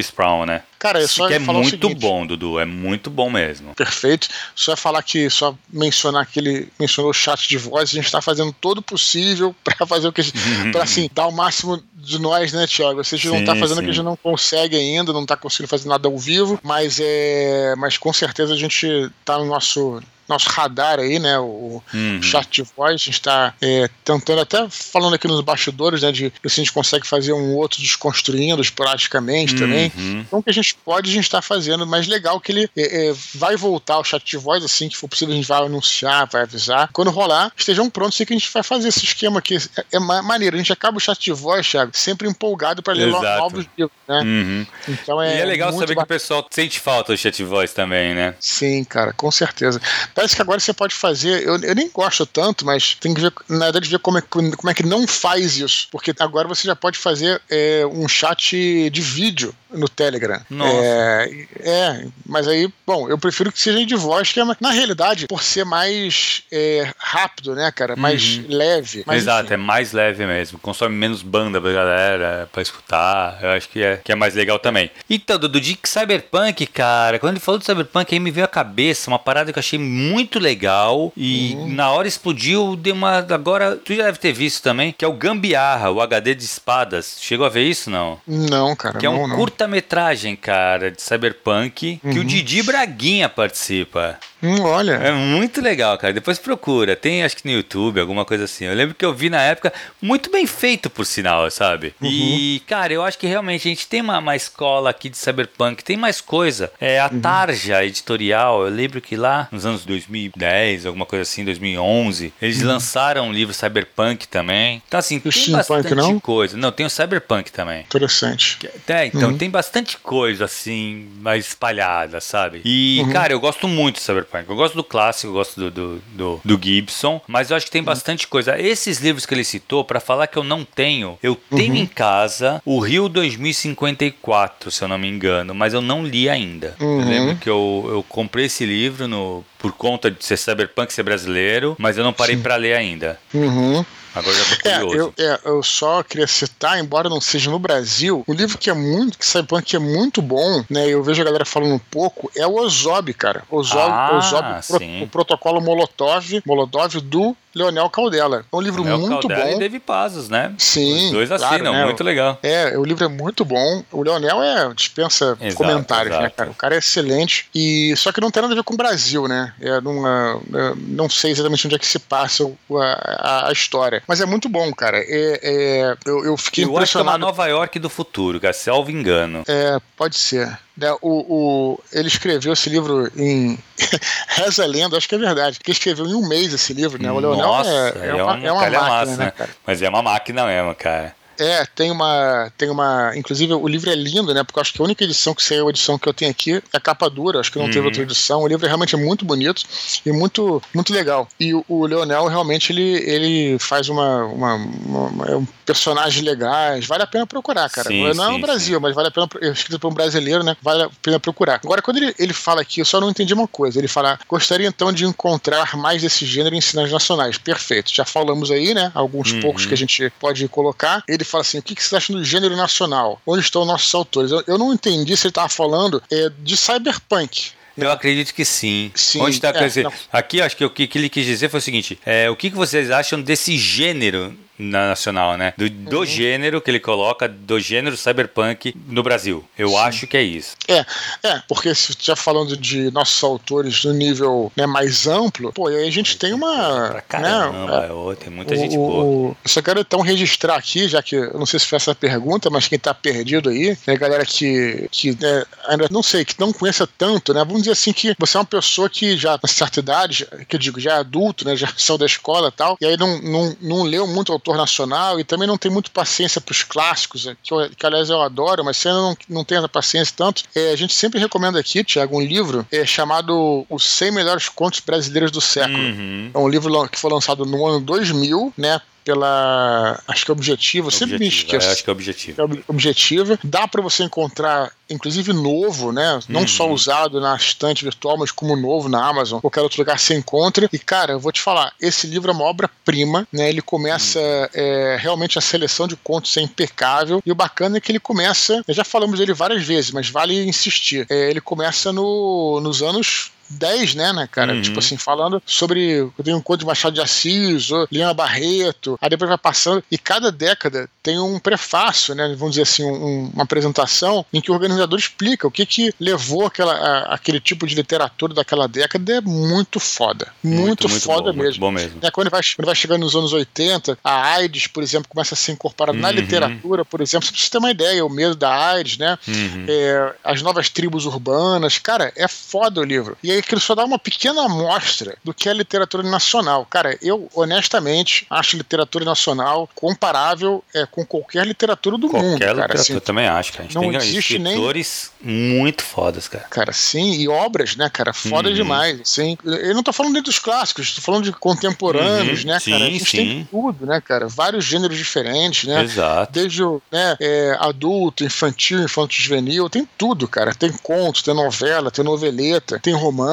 Sprawn, né? Cara, é só que é muito bom, Dudu, é muito bom mesmo. Perfeito. Só é falar que, só mencionar que ele mencionou o chat de voz, a gente está fazendo todo o possível para fazer o que a gente, para assim, dar o máximo de nós, né, Thiago? Você sim, não está fazendo o que a gente não consegue ainda, não está conseguindo fazer nada ao vivo, mas é, mas com certeza a gente está no nosso nosso radar aí, né? O uhum. chat de voz. A gente está é, tentando, até falando aqui nos bastidores, né? De se a gente consegue fazer um outro desconstruindo praticamente uhum. também. Então, o que a gente pode, a gente está fazendo. Mas legal que ele é, é, vai voltar o chat de voz, assim que for possível, a gente vai anunciar, vai avisar. Quando rolar, estejam prontos, sei que a gente vai fazer esse esquema aqui. É, é maneiro. A gente acaba o chat de voz, Thiago, sempre empolgado para ler Exato. novos livros, né? Uhum. Então é. E é legal saber bacana. que o pessoal sente falta do chat de voz também, né? Sim, cara, com certeza. Parece que agora você pode fazer. Eu, eu nem gosto tanto, mas tem que ver, na verdade, ver como é, como é que não faz isso. Porque agora você já pode fazer é, um chat de vídeo no Telegram. Nossa. É, é, mas aí, bom, eu prefiro que seja de voz, que é, na realidade, por ser mais é, rápido, né, cara? Mais uhum. leve. Mas, Exato, enfim. é mais leve mesmo. Consome menos banda pra galera, pra escutar. Eu acho que é, que é mais legal também. Então, do de Cyberpunk, cara, quando ele falou de Cyberpunk, aí me veio a cabeça uma parada que eu achei muito legal e uhum. na hora explodiu, deu uma. Agora, tu já deve ter visto também, que é o Gambiarra, o HD de espadas. Chegou a ver isso, não? Não, cara. Que é um curta-metragem, cara, de Cyberpunk, uhum. que o uhum. Didi Braguinha participa. Hum, olha. É muito legal, cara. Depois procura. Tem, acho que no YouTube, alguma coisa assim. Eu lembro que eu vi na época, muito bem feito, por sinal, sabe? Uhum. E, cara, eu acho que realmente a gente tem uma, uma escola aqui de cyberpunk, tem mais coisa. É a uhum. Tarja Editorial, eu lembro que lá nos anos 2010, alguma coisa assim, 2011, eles uhum. lançaram um livro cyberpunk também. Então, assim, o tem bastante não? coisa. Não, tem o cyberpunk também. Interessante. É, então, uhum. tem bastante coisa, assim, mais espalhada, sabe? E, uhum. cara, eu gosto muito do cyberpunk. Eu gosto do clássico, eu gosto do, do, do, do Gibson, mas eu acho que tem uhum. bastante coisa. Esses livros que ele citou, para falar que eu não tenho, eu tenho uhum. em casa o Rio 2054, se eu não me engano, mas eu não li ainda. Eu uhum. lembro que eu, eu comprei esse livro no, por conta de ser cyberpunk, ser brasileiro, mas eu não parei para ler ainda. Uhum. Agora já tô é, curioso. É, eu, é, eu só queria citar, embora não seja no Brasil, um livro que é muito, que Cyberpunk é muito bom, né? Eu vejo a galera falando um pouco, é o Ozob, cara. Ozob, ah, Ozob pro, o protocolo Molotov, Molotov do Leonel Caldela. É um livro Leonel muito Caldela bom. E Dave Pazos, né? Sim. Os dois claro, assinam, né? muito legal. É, o livro é muito bom. O Leonel é dispensa exato, comentários, né, exato. né, cara? O cara é excelente. E só que não tem nada a ver com o Brasil, né? É numa, é, não sei exatamente onde é que se passa a, a, a história, mas é muito bom, cara. É, é eu, eu fiquei eu impressionado. acho que é uma Nova York do futuro, cara, salvo engano. É, pode ser. Né, o, o, ele escreveu esse livro em. Reza a lenda, acho que é verdade. Que escreveu em um mês esse livro, né? O Leonel Nossa, é, é, é, uma, é uma máquina, massa, né, cara? Mas é uma máquina mesmo, cara. É, tem uma. Tem uma. Inclusive, o livro é lindo, né? Porque eu acho que a única edição que saiu, a edição que eu tenho aqui, é capa dura. Acho que não uhum. teve outra edição. O livro é realmente muito bonito e muito, muito legal. E o, o Leonel, realmente, ele, ele faz uma, uma, uma, é um personagem legais. Vale a pena procurar, cara. Sim, não é no Brasil, sim. mas vale a pena. É escrito por um brasileiro, né? Vale a pena procurar. Agora, quando ele, ele fala aqui, eu só não entendi uma coisa. Ele fala: gostaria então de encontrar mais desse gênero em cenas nacionais. Perfeito. Já falamos aí, né? Alguns uhum. poucos que a gente pode colocar. Ele ele fala assim: o que, que você acha do gênero nacional? Onde estão nossos autores? Eu, eu não entendi se ele estava falando é, de cyberpunk. Eu acredito que sim. sim Onde está, é, dizer, aqui acho que o que, que ele quis dizer foi o seguinte: é, o que, que vocês acham desse gênero nacional, né? Do, do uhum. gênero que ele coloca, do gênero cyberpunk no Brasil. Eu Sim. acho que é isso. É, é, porque se já falando de nossos autores no nível né, mais amplo, pô, aí a gente tem uma. Pra caramba, né, é, tem muita o, gente boa. Eu só quero então registrar aqui, já que eu não sei se foi essa pergunta, mas quem tá perdido aí, né, galera que, que né, ainda não sei, que não conheça tanto, né? Vamos dizer assim que você é uma pessoa que já, na certa idade, que eu digo, já é adulto, né? Já saiu da escola e tal, e aí não, não, não leu muito autor nacional e também não tem muito paciência para os clássicos, que, eu, que, aliás eu adoro, mas você não, não tem essa paciência tanto, é, a gente sempre recomenda aqui, Tiago, um livro é, chamado Os 100 Melhores Contos Brasileiros do Século. Uhum. É um livro que foi lançado no ano 2000, né? Pela. Acho que é objetivo, sempre me esqueço. É, acho que é objetivo. É objetivo. Dá para você encontrar, inclusive novo, né? Não uhum. só usado na estante virtual, mas como novo na Amazon, qualquer outro lugar você encontra. E, cara, eu vou te falar, esse livro é uma obra-prima, né? Ele começa uhum. é, realmente a seleção de contos é impecável. E o bacana é que ele começa, já falamos dele várias vezes, mas vale insistir. É, ele começa no, nos anos 10, né, né, cara? Uhum. Tipo assim, falando sobre. Eu tenho um conto de Machado de Assis, ou Lima Barreto, aí depois vai passando, e cada década tem um prefácio, né? Vamos dizer assim, um, uma apresentação em que o organizador explica o que que levou aquela, a, aquele tipo de literatura daquela década. É muito foda. Muito, muito, muito foda bom, mesmo. Muito bom mesmo. É, quando, vai, quando vai chegando nos anos 80, a AIDS, por exemplo, começa a ser incorporada uhum. na literatura, por exemplo, pra você ter uma ideia, o medo da AIDS, né? Uhum. É, as novas tribos urbanas. Cara, é foda o livro. E aí aquilo só dá uma pequena amostra do que é literatura nacional. Cara, eu honestamente acho literatura nacional comparável é, com qualquer literatura do qualquer mundo. Qualquer literatura, assim, eu também acho, cara. A gente não tem existe escritores nem... muito fodas, cara. Cara, sim, e obras, né, cara, foda uhum. demais. Assim. Eu não tô falando nem dos clássicos, tô falando de contemporâneos, uhum. né, sim, cara? A gente sim. tem tudo, né, cara? Vários gêneros diferentes, né? Exato. Desde o né, é, adulto, infantil, infanto juvenil, tem tudo, cara. Tem contos, tem novela, tem noveleta, tem romance.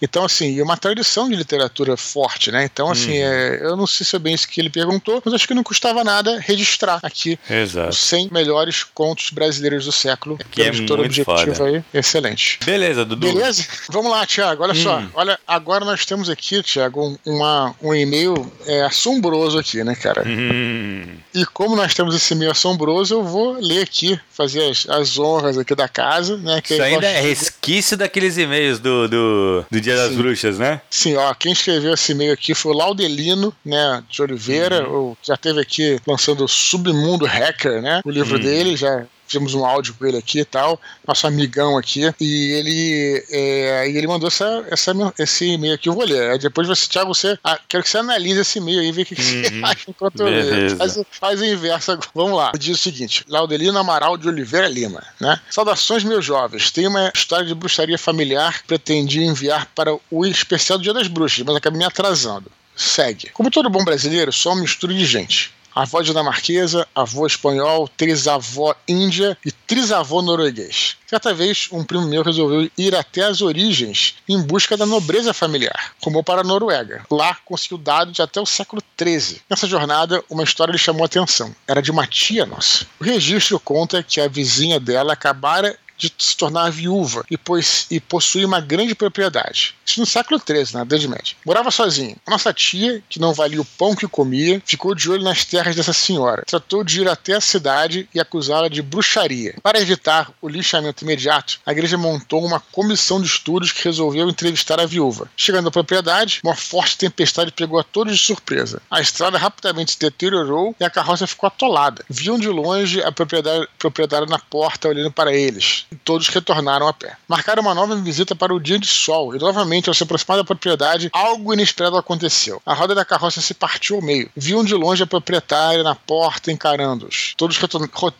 Então, assim, é uma tradição de literatura forte, né? Então, assim, uhum. é, eu não sei se é bem isso que ele perguntou, mas acho que não custava nada registrar aqui Exato. os 100 melhores contos brasileiros do século. Que é editora objetiva aí. Excelente. Beleza, Dudu. Beleza? Vamos lá, Tiago. Olha hum. só. Olha, agora nós temos aqui, Tiago, um, uma, um e-mail é, assombroso aqui, né, cara? Hum. E como nós temos esse e-mail assombroso, eu vou ler aqui, fazer as, as honras aqui da casa, né? Isso ainda é resquício daqueles e-mails do, do do, do Dia das Bruxas, né? Sim, ó, quem escreveu esse e-mail aqui foi o Laudelino, né, de Oliveira, uhum. já teve aqui lançando Submundo Hacker, né, o livro uhum. dele, já fizemos um áudio com ele aqui e tal, nosso amigão aqui, e ele, é, e ele mandou essa, essa, esse e-mail aqui, eu vou ler. Aí depois você, Thiago, você, ah, quero que você analise esse e-mail aí e vê o que, uhum. você acha enquanto eu faz, faz o inverso agora. Vamos lá. Diz o seguinte: Laudelino Amaral de Oliveira Lima, né? Saudações, meus jovens. Tem uma história de bruxaria familiar, pretendi enviar para o especial do Dia das Bruxas, mas acabei me atrasando. Segue. Como todo bom brasileiro, sou uma mistura de gente avó dinamarquesa, avô espanhol, trisavó índia e trisavô norueguês. Certa vez, um primo meu resolveu ir até as origens em busca da nobreza familiar. Rumou para a Noruega. Lá, conseguiu dados de até o século XIII. Nessa jornada, uma história lhe chamou a atenção. Era de uma tia nossa. O registro conta que a vizinha dela acabara de se tornar viúva e, pois, e possuir uma grande propriedade. Isso no século XIII, na Idade Média. Morava sozinha. A nossa tia, que não valia o pão que comia, ficou de olho nas terras dessa senhora. Tratou de ir até a cidade e acusá-la de bruxaria. Para evitar o lixamento imediato, a igreja montou uma comissão de estudos que resolveu entrevistar a viúva. Chegando à propriedade, uma forte tempestade pegou a todos de surpresa. A estrada rapidamente se deteriorou e a carroça ficou atolada. Viam de longe a propriedade, proprietária na porta olhando para eles e todos retornaram a pé. Marcaram uma nova visita para o dia de sol, e novamente, ao se aproximar da propriedade, algo inesperado aconteceu. A roda da carroça se partiu ao meio. Viam de longe a proprietária na porta encarando-os. Todos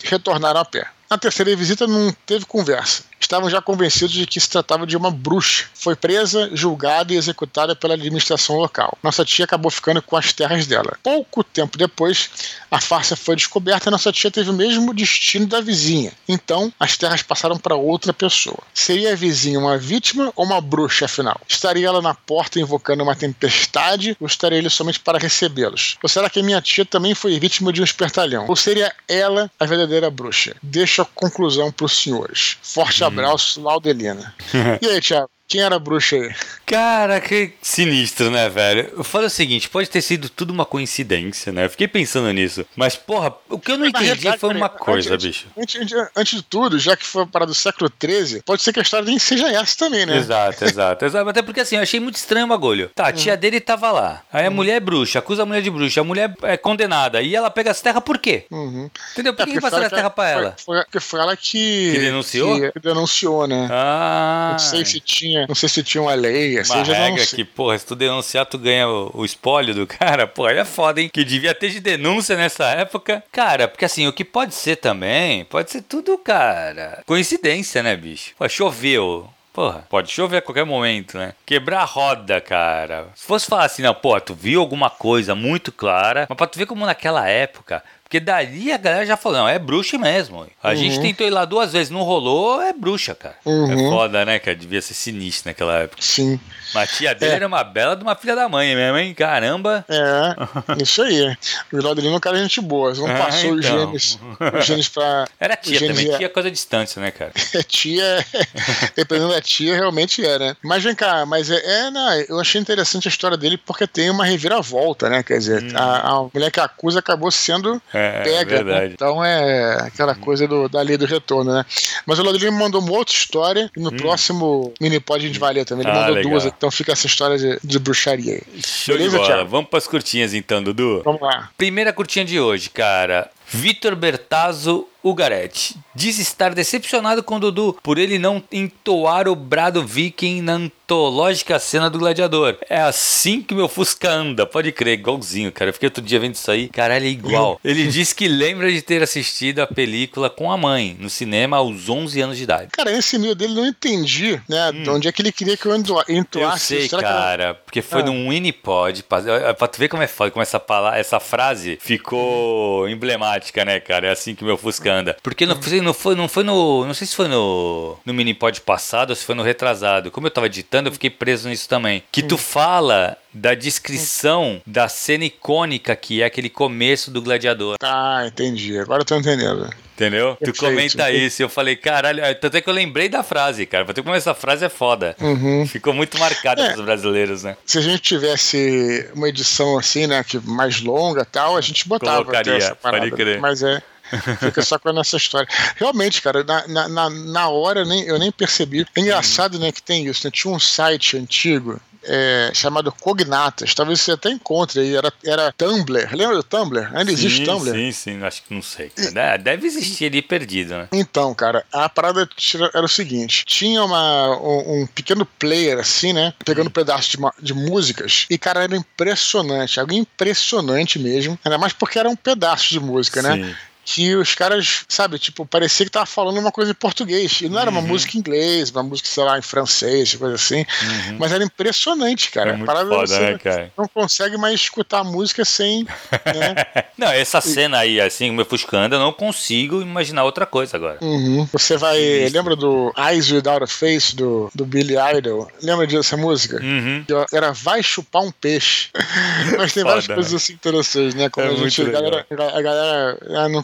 retornaram a pé. Na terceira visita não teve conversa estavam já convencidos de que se tratava de uma bruxa. Foi presa, julgada e executada pela administração local. Nossa tia acabou ficando com as terras dela. Pouco tempo depois, a farsa foi descoberta e nossa tia teve o mesmo destino da vizinha. Então, as terras passaram para outra pessoa. Seria a vizinha uma vítima ou uma bruxa, afinal? Estaria ela na porta invocando uma tempestade ou estaria ele somente para recebê-los? Ou será que a minha tia também foi vítima de um espertalhão? Ou seria ela a verdadeira bruxa? Deixo a conclusão para os senhores. Forte abraço Abraço, Laudelina. e aí, Thiago? Quem era a bruxa aí? Cara, que sinistro, né, velho? Eu falo o seguinte, pode ter sido tudo uma coincidência, né? Eu fiquei pensando nisso. Mas, porra, o que eu não entendi foi uma coisa, antes, bicho. Antes, antes, antes, de tudo, já que foi para do século XIII, pode ser que a história nem seja essa também, né? Exato, exato, exato. Até porque, assim, eu achei muito estranho o bagulho. Tá, a tia uhum. dele tava lá. Aí a uhum. mulher é bruxa, acusa a mulher de bruxa. A mulher é condenada. E ela pega as terras por quê? Uhum. Entendeu? Por é, que, que passaram a terra pra ela? Foi, foi, porque foi ela que... Que denunciou? Que denunciou, né? Ah... Não sei se tinha... Não sei se tinha uma lei, assim, uma regra que, porra, se tu denunciar, tu ganha o, o espólio do cara. Pô, aí é foda, hein? Que devia ter de denúncia nessa época. Cara, porque assim, o que pode ser também, pode ser tudo, cara. Coincidência, né, bicho? Pô, choveu. Porra, pode chover a qualquer momento, né? Quebrar a roda, cara. Se fosse falar assim, não, pô, tu viu alguma coisa muito clara, mas pra tu ver como naquela época porque dali a galera já falou, não, é bruxa mesmo. A uhum. gente tentou ir lá duas vezes, não rolou, é bruxa, cara. Uhum. É foda, né, cara? Devia ser sinistro naquela época. Sim. Mas a tia dele é. era uma bela de uma filha da mãe mesmo, hein? Caramba. É, isso aí. O Vilão dele não é cara gente boa. Não ah, passou então. os, genes, os genes pra. Era tia também, tia é coisa distância, né, cara? É tia, dependendo da tia, realmente é, né? Mas vem cá, mas é, é não, eu achei interessante a história dele porque tem uma reviravolta, né? Quer dizer, hum. a, a mulher que acusa acabou sendo. É é, pega. Né? Então é aquela coisa do, da lei do retorno, né? Mas o Ladrilho me mandou uma outra história e no hum. próximo mini pod a gente vai ler também. Ele ah, mandou legal. duas, então fica essa história de, de bruxaria aí. Show Beleza, de bola. Thiago? Vamos pras curtinhas então, Dudu? Vamos lá. Primeira curtinha de hoje, cara. Vitor Bertazzo Ugaretti diz estar decepcionado com Dudu por ele não entoar o brado viking na antológica cena do gladiador. É assim que meu Fusca anda, pode crer, igualzinho, cara. Eu fiquei outro dia vendo isso aí, caralho, é igual. Ele diz que lembra de ter assistido a película com a mãe, no cinema, aos 11 anos de idade. Cara, esse meio dele não entendi, né? Hum. De onde é que ele queria que eu entoasse. Eu sei, cara, era... porque foi ah. num Winipod, pra tu ver como é foda, como essa, palavra, essa frase ficou emblemática, né, cara? É assim que meu Fusca anda. Porque não, uhum. não, foi, não foi no. Não sei se foi no, no mini-pod passado ou se foi no retrasado. Como eu tava editando, eu fiquei preso nisso também. Que tu fala da descrição da cena icônica que é aquele começo do gladiador. Ah, entendi. Agora eu tô entendendo. Entendeu? Tu comenta isso eu falei, caralho, tanto é que eu lembrei da frase, cara. Pra ter como essa frase é foda. Uhum. Ficou muito marcada é, pros brasileiros, né? Se a gente tivesse uma edição assim, né, que mais longa tal, a gente botava. Colocaria, pode crer. Mas é. Fica só com essa história. Realmente, cara, na, na, na hora nem, eu nem percebi. É engraçado, né, que tem isso, né? Tinha um site antigo é, chamado Cognatas. Talvez você até encontre aí. Era, era Tumblr. Lembra do Tumblr? Ainda sim, existe Tumblr? Sim, sim, acho que não sei. E, Deve existir ali perdido, né? Então, cara, a parada era o seguinte: tinha uma, um, um pequeno player assim, né? Pegando um pedaço de, de músicas. E, cara, era impressionante. Algo impressionante mesmo. Ainda mais porque era um pedaço de música, né? sim. né? Que os caras, sabe, tipo, parecia que tava falando uma coisa em português. E não era uma uhum. música em inglês, uma música, sei lá, em francês, coisa assim. Uhum. Mas era impressionante, cara. É muito Parada foda, você né, cara? Não consegue mais escutar a música sem. Né? não, essa cena aí, assim, me ofuscando, eu não consigo imaginar outra coisa agora. Uhum. Você vai. Isso. Lembra do Eyes Without a Face do, do Billy Idol? Lembra dessa música? Uhum. Era Vai Chupar um Peixe. Mas tem foda, várias coisas assim interessantes, né? Como é a gente. A galera, a galera ah, não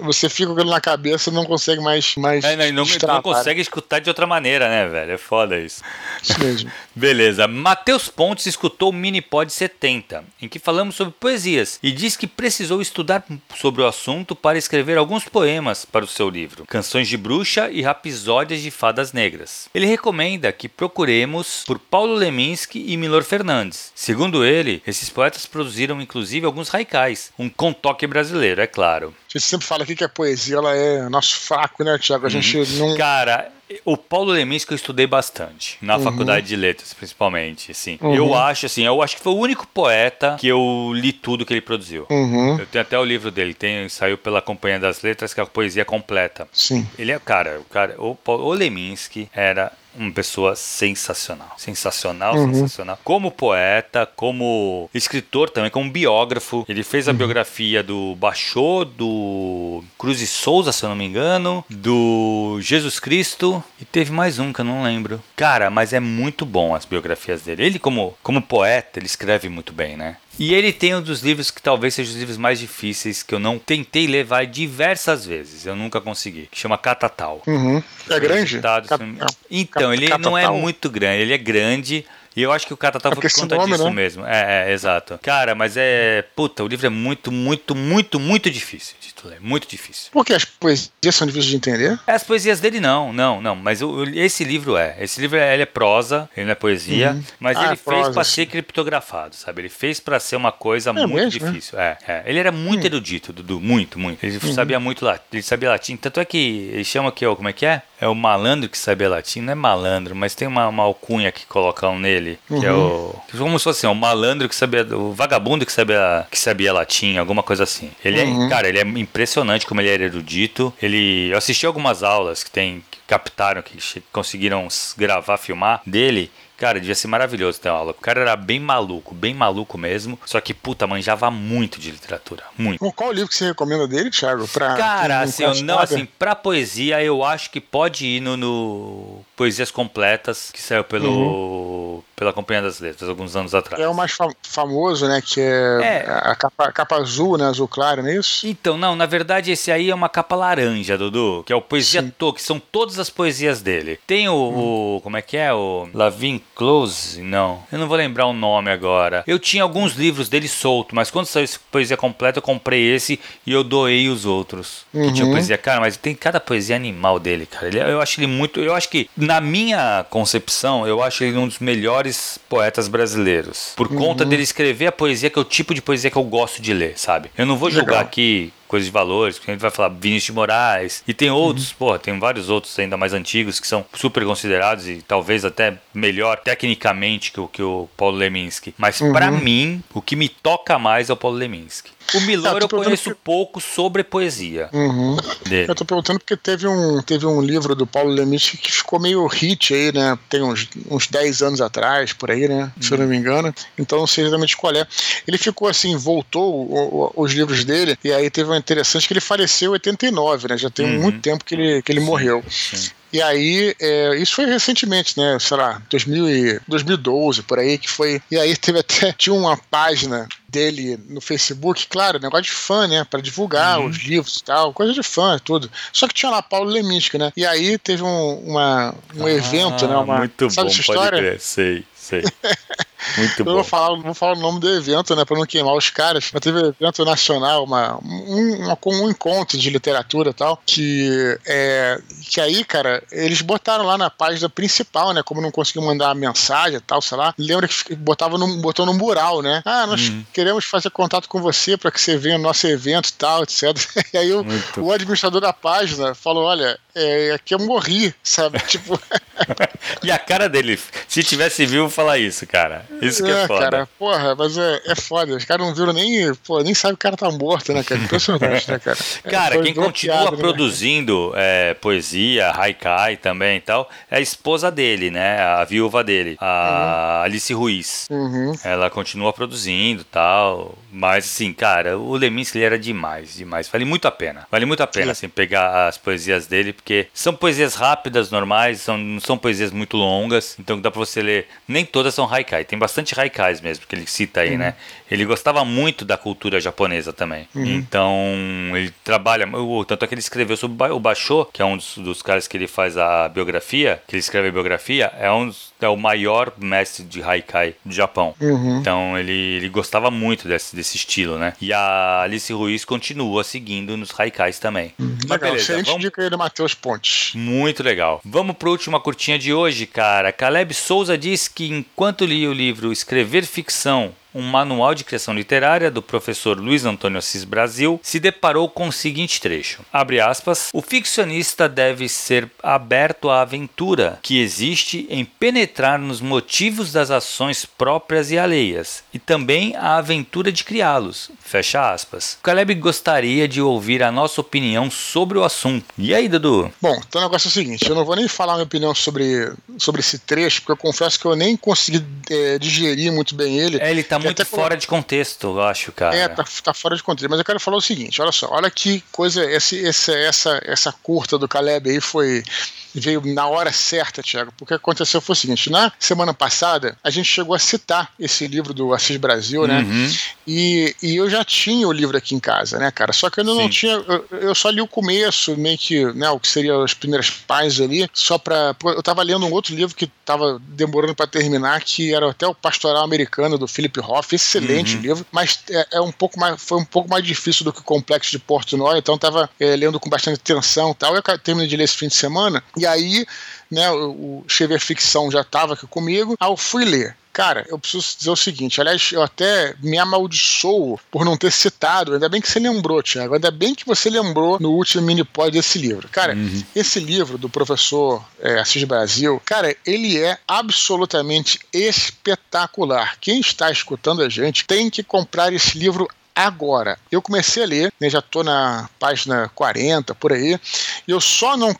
você fica com ele na cabeça e não consegue mais. mais é, não, não, não, consegue escutar de outra maneira, né, velho? É foda isso. Isso mesmo. Beleza. Matheus Pontes escutou o Minipod 70, em que falamos sobre poesias, e diz que precisou estudar sobre o assunto para escrever alguns poemas para o seu livro, Canções de Bruxa e Rapisódias de Fadas Negras. Ele recomenda que procuremos por Paulo Leminski e Milor Fernandes. Segundo ele, esses poetas produziram inclusive alguns haikais, um com toque brasileiro, é claro. Gente sempre fala aqui que a poesia ela é nosso fraco, né, Tiago? A gente uhum. não. Cara, o Paulo Leminski eu estudei bastante, na uhum. faculdade de letras, principalmente, assim. Uhum. Eu acho, assim, eu acho que foi o único poeta que eu li tudo que ele produziu. Uhum. Eu tenho até o livro dele, tem, saiu pela Companhia das Letras, que é a poesia completa. Sim. Ele é, cara, o cara, o, o Leminski era uma pessoa sensacional. Sensacional, uhum. sensacional. Como poeta, como escritor também, como biógrafo. Ele fez a uhum. biografia do Bachô, do Cruz e Souza, se eu não me engano, do Jesus Cristo e teve mais um que eu não lembro. Cara, mas é muito bom as biografias dele. Ele como, como poeta, ele escreve muito bem, né? E ele tem um dos livros que talvez seja os livros mais difíceis que eu não tentei levar diversas vezes. Eu nunca consegui. Que chama Catatal. Uhum. É grande? Cat... Então, ele Catatal. não é muito grande. Ele é grande. E eu acho que o Catatal é foi por conta nome, disso né? mesmo. É, é, exato. Cara, mas é. Puta, o livro é muito, muito, muito, muito difícil de ler. Muito difícil. Por que as poesias são difíceis de entender? As poesias dele não, não, não. Mas o, esse livro é. Esse livro é, ele é prosa, ele não é poesia. Uhum. Mas ah, ele é fez para ser criptografado, sabe? Ele fez para ser uma coisa é muito mesmo, difícil. É, é, Ele era muito hum. erudito, Dudu. Muito, muito. Ele uhum. sabia muito latim. Ele sabia latim. Tanto é que ele chama que, como é que é? É o malandro que sabia latim. Não é malandro, mas tem uma, uma alcunha que colocam nele. Que é uhum. o. Como se fosse assim, o malandro que sabia. O vagabundo que sabia, que sabia latim, alguma coisa assim. Ele é, uhum. cara, ele é impressionante como ele era erudito. Ele. Eu assisti algumas aulas que tem. Que captaram, que conseguiram gravar, filmar dele. Cara, devia ser maravilhoso ter uma aula. O cara era bem maluco, bem maluco mesmo. Só que, puta, manjava muito de literatura. Muito. Qual o livro que você recomenda dele, Thiago? Pra cara, assim, eu, não, assim, pra poesia, eu acho que pode ir no, no Poesias Completas, que saiu pelo, uhum. Pela Companhia das Letras, alguns anos atrás. É o mais famoso, né? Que é, é. a capa, capa, azul, né? Azul claro, não é isso? Então, não, na verdade, esse aí é uma capa laranja, Dudu, que é o Poesia Tô, que são todas as poesias dele. Tem o, uhum. o como é que é? O Lavin Close? Não. Eu não vou lembrar o nome agora. Eu tinha alguns livros dele solto, mas quando saiu esse poesia completa, eu comprei esse e eu doei os outros. Uhum. Que tinha uhum. poesia, cara, mas tem cada poesia animal dele, cara. Ele, eu acho ele muito. Eu acho que, na minha concepção, eu acho ele um dos melhores poetas brasileiros. Por uhum. conta dele escrever a poesia, que é o tipo de poesia que eu gosto de ler, sabe? Eu não vou Legal. julgar aqui coisas de valores, porque a gente vai falar Vinícius de Moraes, e tem outros, uhum. porra, tem vários outros ainda mais antigos que são super considerados e talvez até melhor tecnicamente que o, que o Paulo Leminski. Mas uhum. para mim, o que me toca mais é o Paulo Leminski. O Milor eu conheço que... pouco sobre poesia. Uhum. Eu tô perguntando porque teve um, teve um livro do Paulo Leminski que ficou meio hit aí, né? Tem uns, uns 10 anos atrás, por aí, né? Se eu não me engano. Então não sei exatamente qual é. Ele ficou assim, voltou o, o, os livros dele, e aí teve uma interessante que ele faleceu em 89, né? Já tem uhum. muito tempo que ele, que ele morreu. Sim. E aí, é, isso foi recentemente, né? Sei lá, 2000 e, 2012, por aí, que foi. E aí teve até. Tinha uma página dele no Facebook, claro, negócio de fã, né? Pra divulgar uhum. os livros e tal, coisa de fã, tudo. Só que tinha lá Paulo Leminski, né? E aí teve um, uma, um ah, evento, né? Uma, muito sabe bom, essa história? Pode crer, sei, sei. Muito eu bom. vou falar, vou falar o nome do evento, né, pra não queimar os caras. Mas teve um evento nacional, uma, um, uma, um encontro de literatura e tal, que, é, que aí, cara, eles botaram lá na página principal, né, como não conseguiam mandar mensagem e tal, sei lá. Lembra que botava no, botou no mural, né? Ah, nós uhum. queremos fazer contato com você para que você venha no nosso evento e tal, etc. E aí o, o administrador da página falou: olha, é, aqui eu morri, sabe? tipo. e a cara dele, se tivesse vivo, falar isso, cara. Isso que é, é foda. Cara, porra, mas é, é foda. Os caras não viram nem. Pô, nem sabe que o cara tá morto, né, cara? Impressionante, né, cara? Cara, quem continua né? produzindo né? é, poesia, haikai também e tal, é a esposa dele, né? A viúva dele, a uhum. Alice Ruiz. Uhum. Ela continua produzindo tal. Mas, assim, cara, o Leminski ele era demais, demais. Vale muito a pena. Vale muito a pena, assim, pegar as poesias dele, porque são poesias rápidas, normais, são, não são poesias muito longas, então dá pra você ler. Nem todas são haikai, tem bastante haikais mesmo, que ele cita aí, uhum. né? Ele gostava muito da cultura japonesa também. Uhum. Então, ele trabalha. Tanto é que ele escreveu sobre o Basho, que é um dos, dos caras que ele faz a biografia, que ele escreve a biografia, é um é o maior mestre de haikai do Japão. Uhum. Então ele, ele gostava muito desse, desse estilo, né? E a Alice Ruiz continua seguindo nos haikais também. Uhum. Mas legal, beleza, excelente vamos... dica aí do Matheus Pontes. Muito legal. Vamos para a última curtinha de hoje, cara. Caleb Souza diz que enquanto lia o livro Escrever Ficção um manual de criação literária do professor Luiz Antônio Assis Brasil, se deparou com o seguinte trecho: abre aspas, o ficcionista deve ser aberto à aventura que existe em penetrar nos motivos das ações próprias e alheias, e também a aventura de criá-los. Fecha aspas. O Caleb gostaria de ouvir a nossa opinião sobre o assunto. E aí, Dudu? Bom, então o negócio é o seguinte: eu não vou nem falar minha opinião sobre, sobre esse trecho, porque eu confesso que eu nem consegui é, digerir muito bem ele. É, ele tá muito fora de contexto, eu acho, cara. É, tá, tá, fora de contexto. Mas eu quero falar o seguinte: olha só, olha que coisa. Esse, esse, essa, essa curta do Caleb aí foi veio na hora certa, Tiago, porque aconteceu foi o seguinte: na semana passada, a gente chegou a citar esse livro do Assis Brasil, né? Uhum. E, e eu já tinha o livro aqui em casa, né, cara? Só que eu ainda não tinha. Eu, eu, só li o começo, meio que, né, o que seria as primeiras páginas ali, só pra. Eu tava lendo um outro livro que tava demorando para terminar, que era até o Pastoral Americano do Philip Hoff, excelente uhum. livro, mas é, é, um pouco mais, foi um pouco mais difícil do que o Complexo de Portnoy, então tava é, lendo com bastante atenção e tal. Eu terminei de ler esse fim de semana, e aí, né, o, o Chever Ficção já estava aqui comigo, aí eu fui ler. Cara, eu preciso dizer o seguinte: aliás, eu até me amaldiçoo por não ter citado. Ainda bem que você lembrou, Tiago. Ainda bem que você lembrou no último mini pod desse livro. Cara, uhum. esse livro do professor é, Assis Brasil, cara, ele é absolutamente espetacular. Quem está escutando a gente tem que comprar esse livro agora. Eu comecei a ler, né, já estou na página 40, por aí, e eu só não,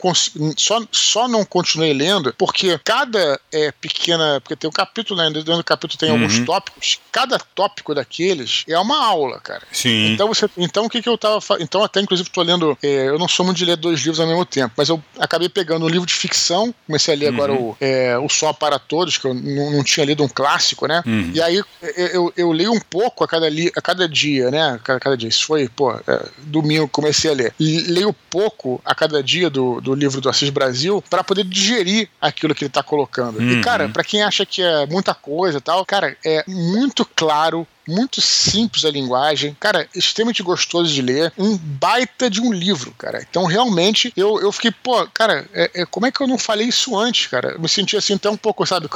só, só não continuei lendo porque cada é, pequena. Porque tem um capítulo, né? Dentro do capítulo tem uhum. alguns tópicos, cada tópico daqueles é uma aula, cara. Sim. Então, você, então o que, que eu tava. Então, até inclusive, estou lendo. É, eu não sou muito de ler dois livros ao mesmo tempo, mas eu acabei pegando um livro de ficção, comecei a ler uhum. agora o, é, o Sol para Todos, que eu não, não tinha lido um clássico, né? Uhum. E aí eu, eu, eu leio um pouco a cada, li, a cada dia né? Cada, dia. Isso foi, pô, é, domingo comecei a ler. Leio pouco a cada dia do, do livro do Assis Brasil para poder digerir aquilo que ele tá colocando. Uhum. E, cara, para quem acha que é muita coisa e tal, cara, é muito claro muito simples a linguagem, cara, extremamente gostoso de ler, um baita de um livro, cara. Então, realmente, eu, eu fiquei, pô, cara, é, é, como é que eu não falei isso antes, cara? Eu me senti assim até um pouco, sabe?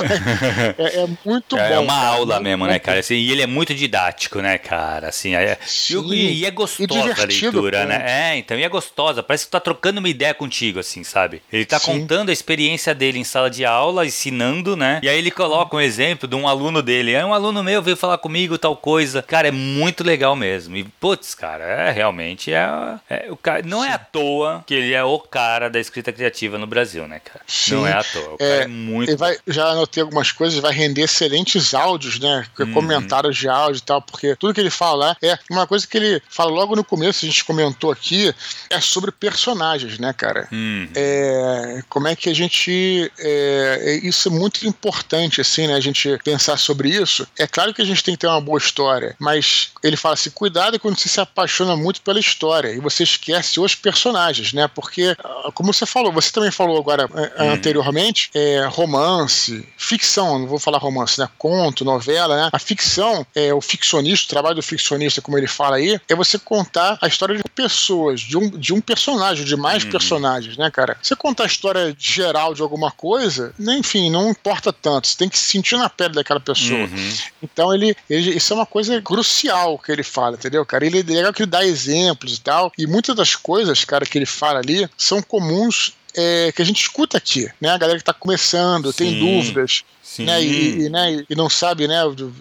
É, é, é muito é, bom. É uma cara, aula mesmo, né, cara? Assim, e ele é muito didático, né, cara? Assim, é, Sim, e, e, é gostosa a leitura, pô. né? É, então, e é gostosa. Parece que tu tá trocando uma ideia contigo, assim, sabe? Ele tá Sim. contando a experiência dele em sala de aula, ensinando, né? E aí ele coloca um exemplo de um aluno dele. É um aluno meu, veio falar comigo, tal coisa. Cara, é muito legal mesmo. E, putz, cara, é realmente é, é o cara, não é à toa que ele é o cara da escrita criativa no Brasil, né, cara? Sim. Não é à toa. O é, cara é muito. Vai, já anotei algumas coisas, vai render excelentes áudios, né? Uhum. Comentários de áudio e tal, porque tudo que ele fala lá é uma coisa que ele fala logo no começo, a gente comentou aqui, é sobre personagens, né, cara? Uhum. É, como é que a gente. É, é isso é muito importante, assim, né? A gente pensar sobre isso. É claro que a gente tem que ter uma boa história. Mas ele fala assim: cuidado quando você se apaixona muito pela história e você esquece os personagens, né? Porque, ah, como você falou, você também falou agora hum. anteriormente, é, romance, ficção, não vou falar romance, né? Conto, novela, né? A ficção, é, o ficcionista, o trabalho do ficcionista, como ele fala aí, é você contar a história de pessoas, de um, de um personagem, de mais hum. personagens, né, cara? Você contar a história geral de alguma coisa, enfim, não importa tanto. Você tem que se sentir na pele daquela pessoa. Uhum. Então ele, ele, isso é uma coisa crucial que ele fala, entendeu, cara? Ele é legal que ele dá exemplos e tal. E muitas das coisas, cara, que ele fala ali são comuns é, que a gente escuta aqui, né? A galera que está começando, Sim. tem dúvidas. Sim. Né, e, e, né, e não sabe, né?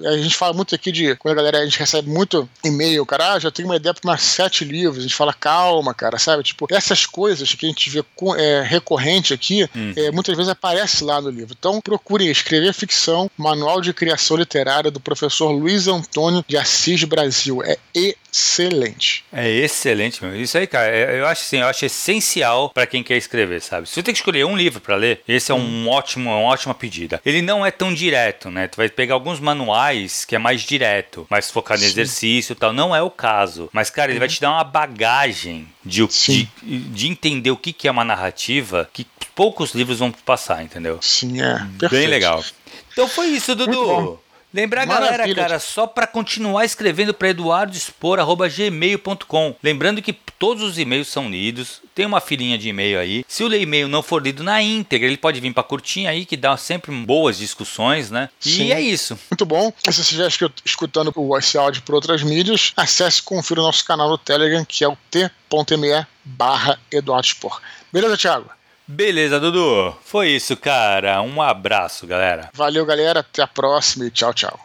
A gente fala muito aqui de. Quando a galera a gente recebe muito e-mail, cara, ah, já tenho uma ideia para mais sete livros. A gente fala, calma, cara, sabe? Tipo, essas coisas que a gente vê é, recorrente aqui, hum. é, muitas vezes aparece lá no livro. Então, procure escrever ficção, Manual de Criação Literária do professor Luiz Antônio de Assis Brasil. É excelente. É excelente, meu. Isso aí, cara, é, eu acho assim, eu acho essencial para quem quer escrever, sabe? Se você tem que escolher um livro para ler, esse é um hum. ótimo, uma ótima pedida. Ele não é tão direto, né? Tu vai pegar alguns manuais que é mais direto, mais focado em exercício e tal. Não é o caso. Mas, cara, ele vai uhum. te dar uma bagagem de, de, de, entender o que, que é uma narrativa que poucos livros vão passar, entendeu? Sim, é. Perfeito. Bem legal. Então foi isso, Dudu. Lembrar, Maravilha. galera, cara, só para continuar escrevendo para eduardoexpor.gmail.com. Lembrando que todos os e-mails são lidos, tem uma filinha de e-mail aí. Se o e-mail não for lido na íntegra, ele pode vir para curtinha aí, que dá sempre boas discussões, né? Sim. E é isso. Muito bom. Se você estiver escutando esse áudio por outras mídias, acesse e confira o nosso canal no Telegram, que é o t.me barra Beleza, Thiago? Beleza, Dudu. Foi isso, cara. Um abraço, galera. Valeu, galera. Até a próxima e tchau, tchau.